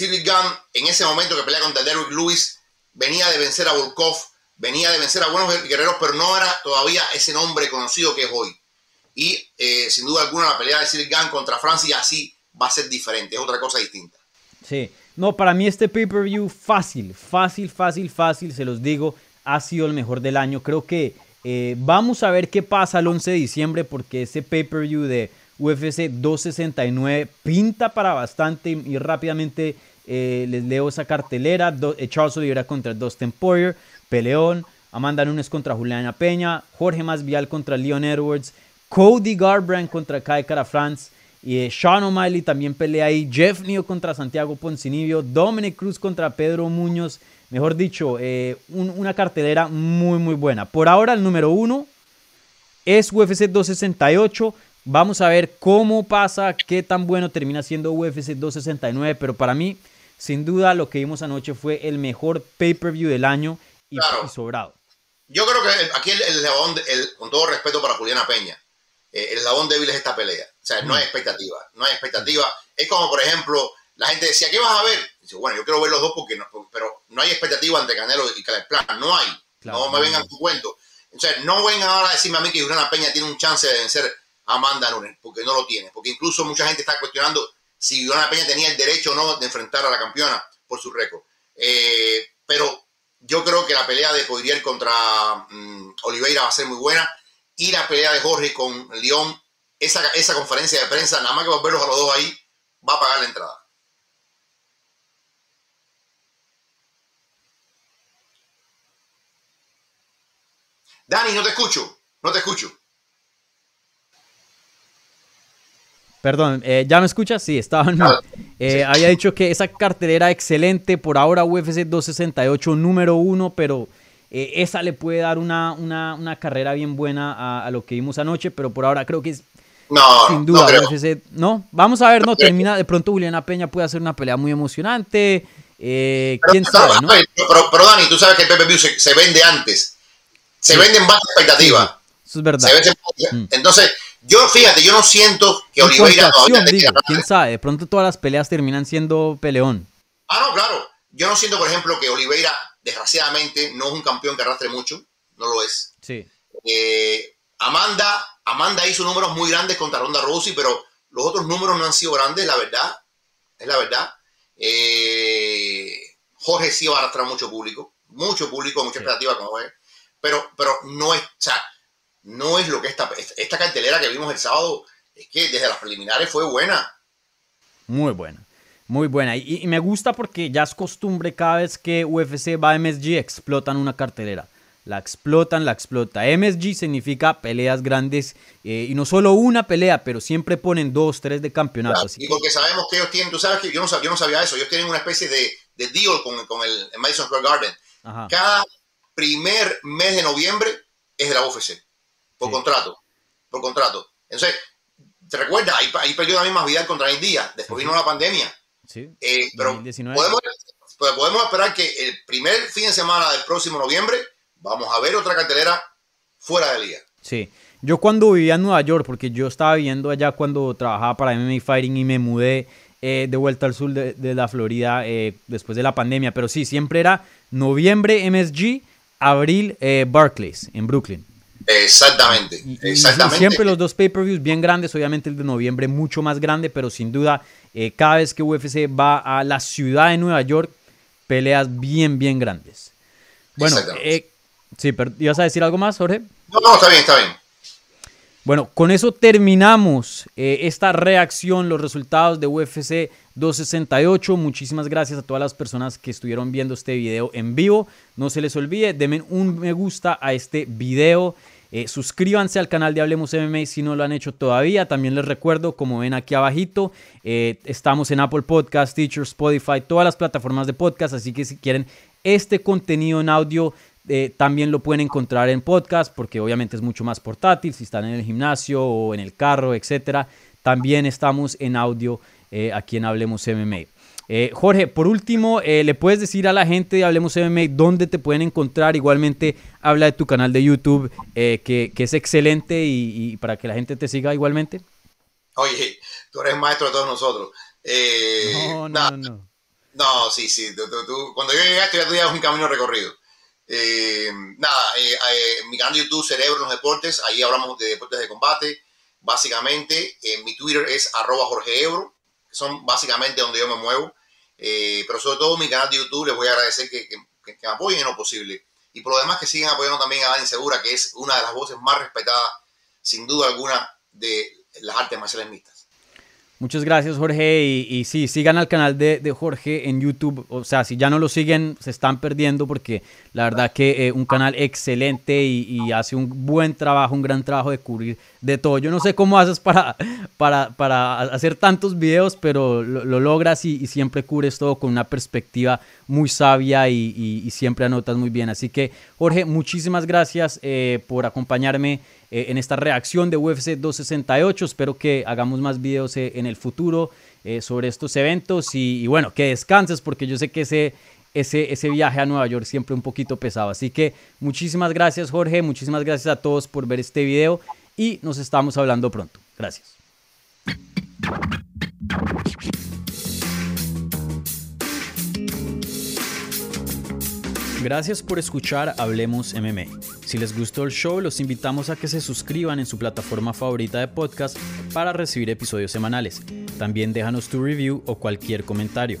Gunn, en ese momento que pelea contra Derrick Lewis, venía de vencer a Volkov, venía de vencer a buenos guerreros, pero no era todavía ese nombre conocido que es hoy. Y eh, sin duda alguna la pelea de Cyril Gunn contra Francia así va a ser diferente, es otra cosa distinta. Sí, no, para mí este pay-per-view fácil, fácil, fácil, fácil, se los digo, ha sido el mejor del año. Creo que eh, vamos a ver qué pasa el 11 de diciembre porque ese pay-per-view de UFC 269 pinta para bastante y rápidamente eh, les leo esa cartelera. Eh, Charles Oliveira contra Dustin Poirier, Peleón, Amanda Nunes contra Juliana Peña, Jorge Masvial contra Leon Edwards, Cody Garbrandt contra Kai Cara France, y eh, Sean O'Malley también pelea ahí. Jeff Neal contra Santiago Poncinibio. Dominic Cruz contra Pedro Muñoz. Mejor dicho, eh, una cartelera muy, muy buena. Por ahora, el número uno es UFC 268. Vamos a ver cómo pasa, qué tan bueno termina siendo UFC 269. Pero para mí, sin duda, lo que vimos anoche fue el mejor pay-per-view del año y, sobrado. Yo creo que aquí el, el, con todo respeto para Juliana Peña, eh, el eslabón débil es esta pelea. O sea, no hay expectativa, no hay expectativa. Es como, por ejemplo, la gente decía, ¿qué vas a ver? Dice, bueno, yo quiero ver los dos porque no, pero no hay expectativa ante Canelo y Plan, no hay. no me vengan tu cuento. Entonces, no vengan ahora a decirme a mí que Juliana Peña tiene un chance de vencer a Amanda Nunes, porque no lo tiene. Porque incluso mucha gente está cuestionando si Juliana Peña tenía el derecho o no de enfrentar a la campeona por su récord. Eh, pero yo creo que la pelea de Poirier contra mm, Oliveira va a ser muy buena y la pelea de Jorge con León, esa, esa conferencia de prensa, nada más que verlos a los dos ahí, va a pagar la entrada. Dani, no te escucho, no te escucho. Perdón, eh, ¿ya me escuchas? Sí, estaba en... Eh, había dicho que esa cartelera excelente, por ahora UFC 268 número uno, pero eh, esa le puede dar una, una, carrera bien buena a, lo que vimos anoche, pero por ahora creo que es no, sin duda no, vamos a ver, no termina de pronto Juliana Peña puede hacer una pelea muy emocionante. Eh, quién sabe, ¿no? Pero, Dani, tú sabes que el PPV se, se vende antes, se vende en baja expectativa. Eso es verdad. Mm. Entonces, Yo, fíjate, yo no siento que En Oliveira digo, queda quién sabe, de pronto todas las peleas terminan siendo peleón. Ah, no, claro. Yo no siento, por ejemplo, que Oliveira, desgraciadamente, no es un campeón que arrastre mucho. No lo es. Sí. Eh, Amanda, Amanda hizo números muy grandes contra Ronda Rousey, pero los otros números no han sido grandes, la verdad. Es la verdad. Eh, Jorge sí va a arrastrar mucho público, mucho público, mucha Sí. expectativa con Jorge, pero, pero no es, o sea, no es lo que esta, esta cartelera que vimos el sábado, es que desde las preliminares fue buena. Muy buena, muy buena. Y, y me gusta porque ya es costumbre cada vez que UFC va a MSG explotan una cartelera. La explotan, la explota. MSG significa peleas grandes eh, y no solo una pelea, pero siempre ponen dos, tres de campeonato. así y que- porque sabemos que ellos tienen, tú sabes que yo no, sab- yo no sabía eso, ellos tienen una especie de, de deal con, con el el Madison Square Garden. Ajá. Cada primer mes de noviembre es de la UFC, por Sí. contrato, por contrato. Entonces, ¿te recuerdas? Ahí, ahí perdió David Masvidal contra Nate Díaz, después vino la pandemia. Sí. Eh, pero 2019. podemos, pues podemos esperar que el primer fin de semana del próximo noviembre vamos a ver otra cartelera fuera de liga. Sí. Yo cuando vivía en Nueva York, porque yo estaba viviendo allá cuando trabajaba para MMA Fighting y me mudé eh, de vuelta al sur de, de la Florida eh, después de la pandemia, pero sí, siempre era noviembre MSG, abril eh, Barclays en Brooklyn. Exactamente, y exactamente. siempre los dos pay-per-views bien grandes, obviamente el de noviembre mucho más grande, pero sin duda cada vez que UFC va a la ciudad de Nueva York, peleas bien, bien grandes. Bueno, eh, sí, pero ¿ibas a decir algo más, Jorge? No, no, está bien, está bien. Bueno, con eso terminamos eh, esta reacción, los resultados de UFC 268. Muchísimas gracias a todas las personas que estuvieron viendo este video en vivo. No se les olvide, denme un me gusta a este video. Eh, suscríbanse al canal de Hablemos MMA si no lo han hecho todavía. También les recuerdo, como ven aquí abajito, eh, estamos en Apple Podcast, Teacher, Spotify, todas las plataformas de podcast. Así que si quieren este contenido en audio, eh, también lo pueden encontrar en podcast porque obviamente es mucho más portátil si están en el gimnasio o en el carro, etcétera. También estamos en audio eh, aquí en Hablemos MMA. Eh, Jorge, por último, ¿le puedes decir a la gente de Hablemos MMA dónde te pueden encontrar? Igualmente, habla de tu canal de YouTube, que, que es excelente y, y para que la gente te siga igualmente. Oye, tú eres maestro de todos nosotros. No, no, no, no. No, sí, sí. tú- cuando yo esto ya tú llevas un camino recorrido. Eh, nada, eh, eh, mi canal de YouTube Cerebro en los Deportes, ahí hablamos de deportes de combate. Básicamente, eh, mi Twitter es arroba Jorge Ebro, que son básicamente donde yo me muevo. Eh, pero sobre todo mi canal de YouTube, les voy a agradecer que, que- que- me apoyen en lo posible. Y por lo demás que sigan apoyando también a Dani Segura, que es una de las voces más respetadas, sin duda alguna, de las artes marciales mixtas. Muchas gracias, Jorge. Y, y sí, sigan al canal de, de Jorge en YouTube. O sea, si ya no lo siguen, se están perdiendo porque la verdad que eh, un canal excelente y, hace un buen trabajo, un gran trabajo de cubrir de todo. Yo no sé cómo haces para, para, para hacer tantos videos, pero lo, lo logras y, siempre cubres todo con una perspectiva muy sabia y, y- siempre anotas muy bien. Así que, Jorge, muchísimas gracias eh, por acompañarme eh, en esta reacción de UFC 268. Espero que hagamos más videos en el futuro sobre estos eventos y bueno, que descanses porque yo sé que ese, ese, ese viaje a Nueva York siempre un poquito pesado. Así que muchísimas gracias Jorge, muchísimas gracias a todos por ver este video y nos estamos hablando pronto. Gracias. Gracias por escuchar Hablemos MMA. Si les gustó el show, los invitamos a que se suscriban en su plataforma favorita de podcast para recibir episodios semanales. También déjanos tu review o cualquier comentario.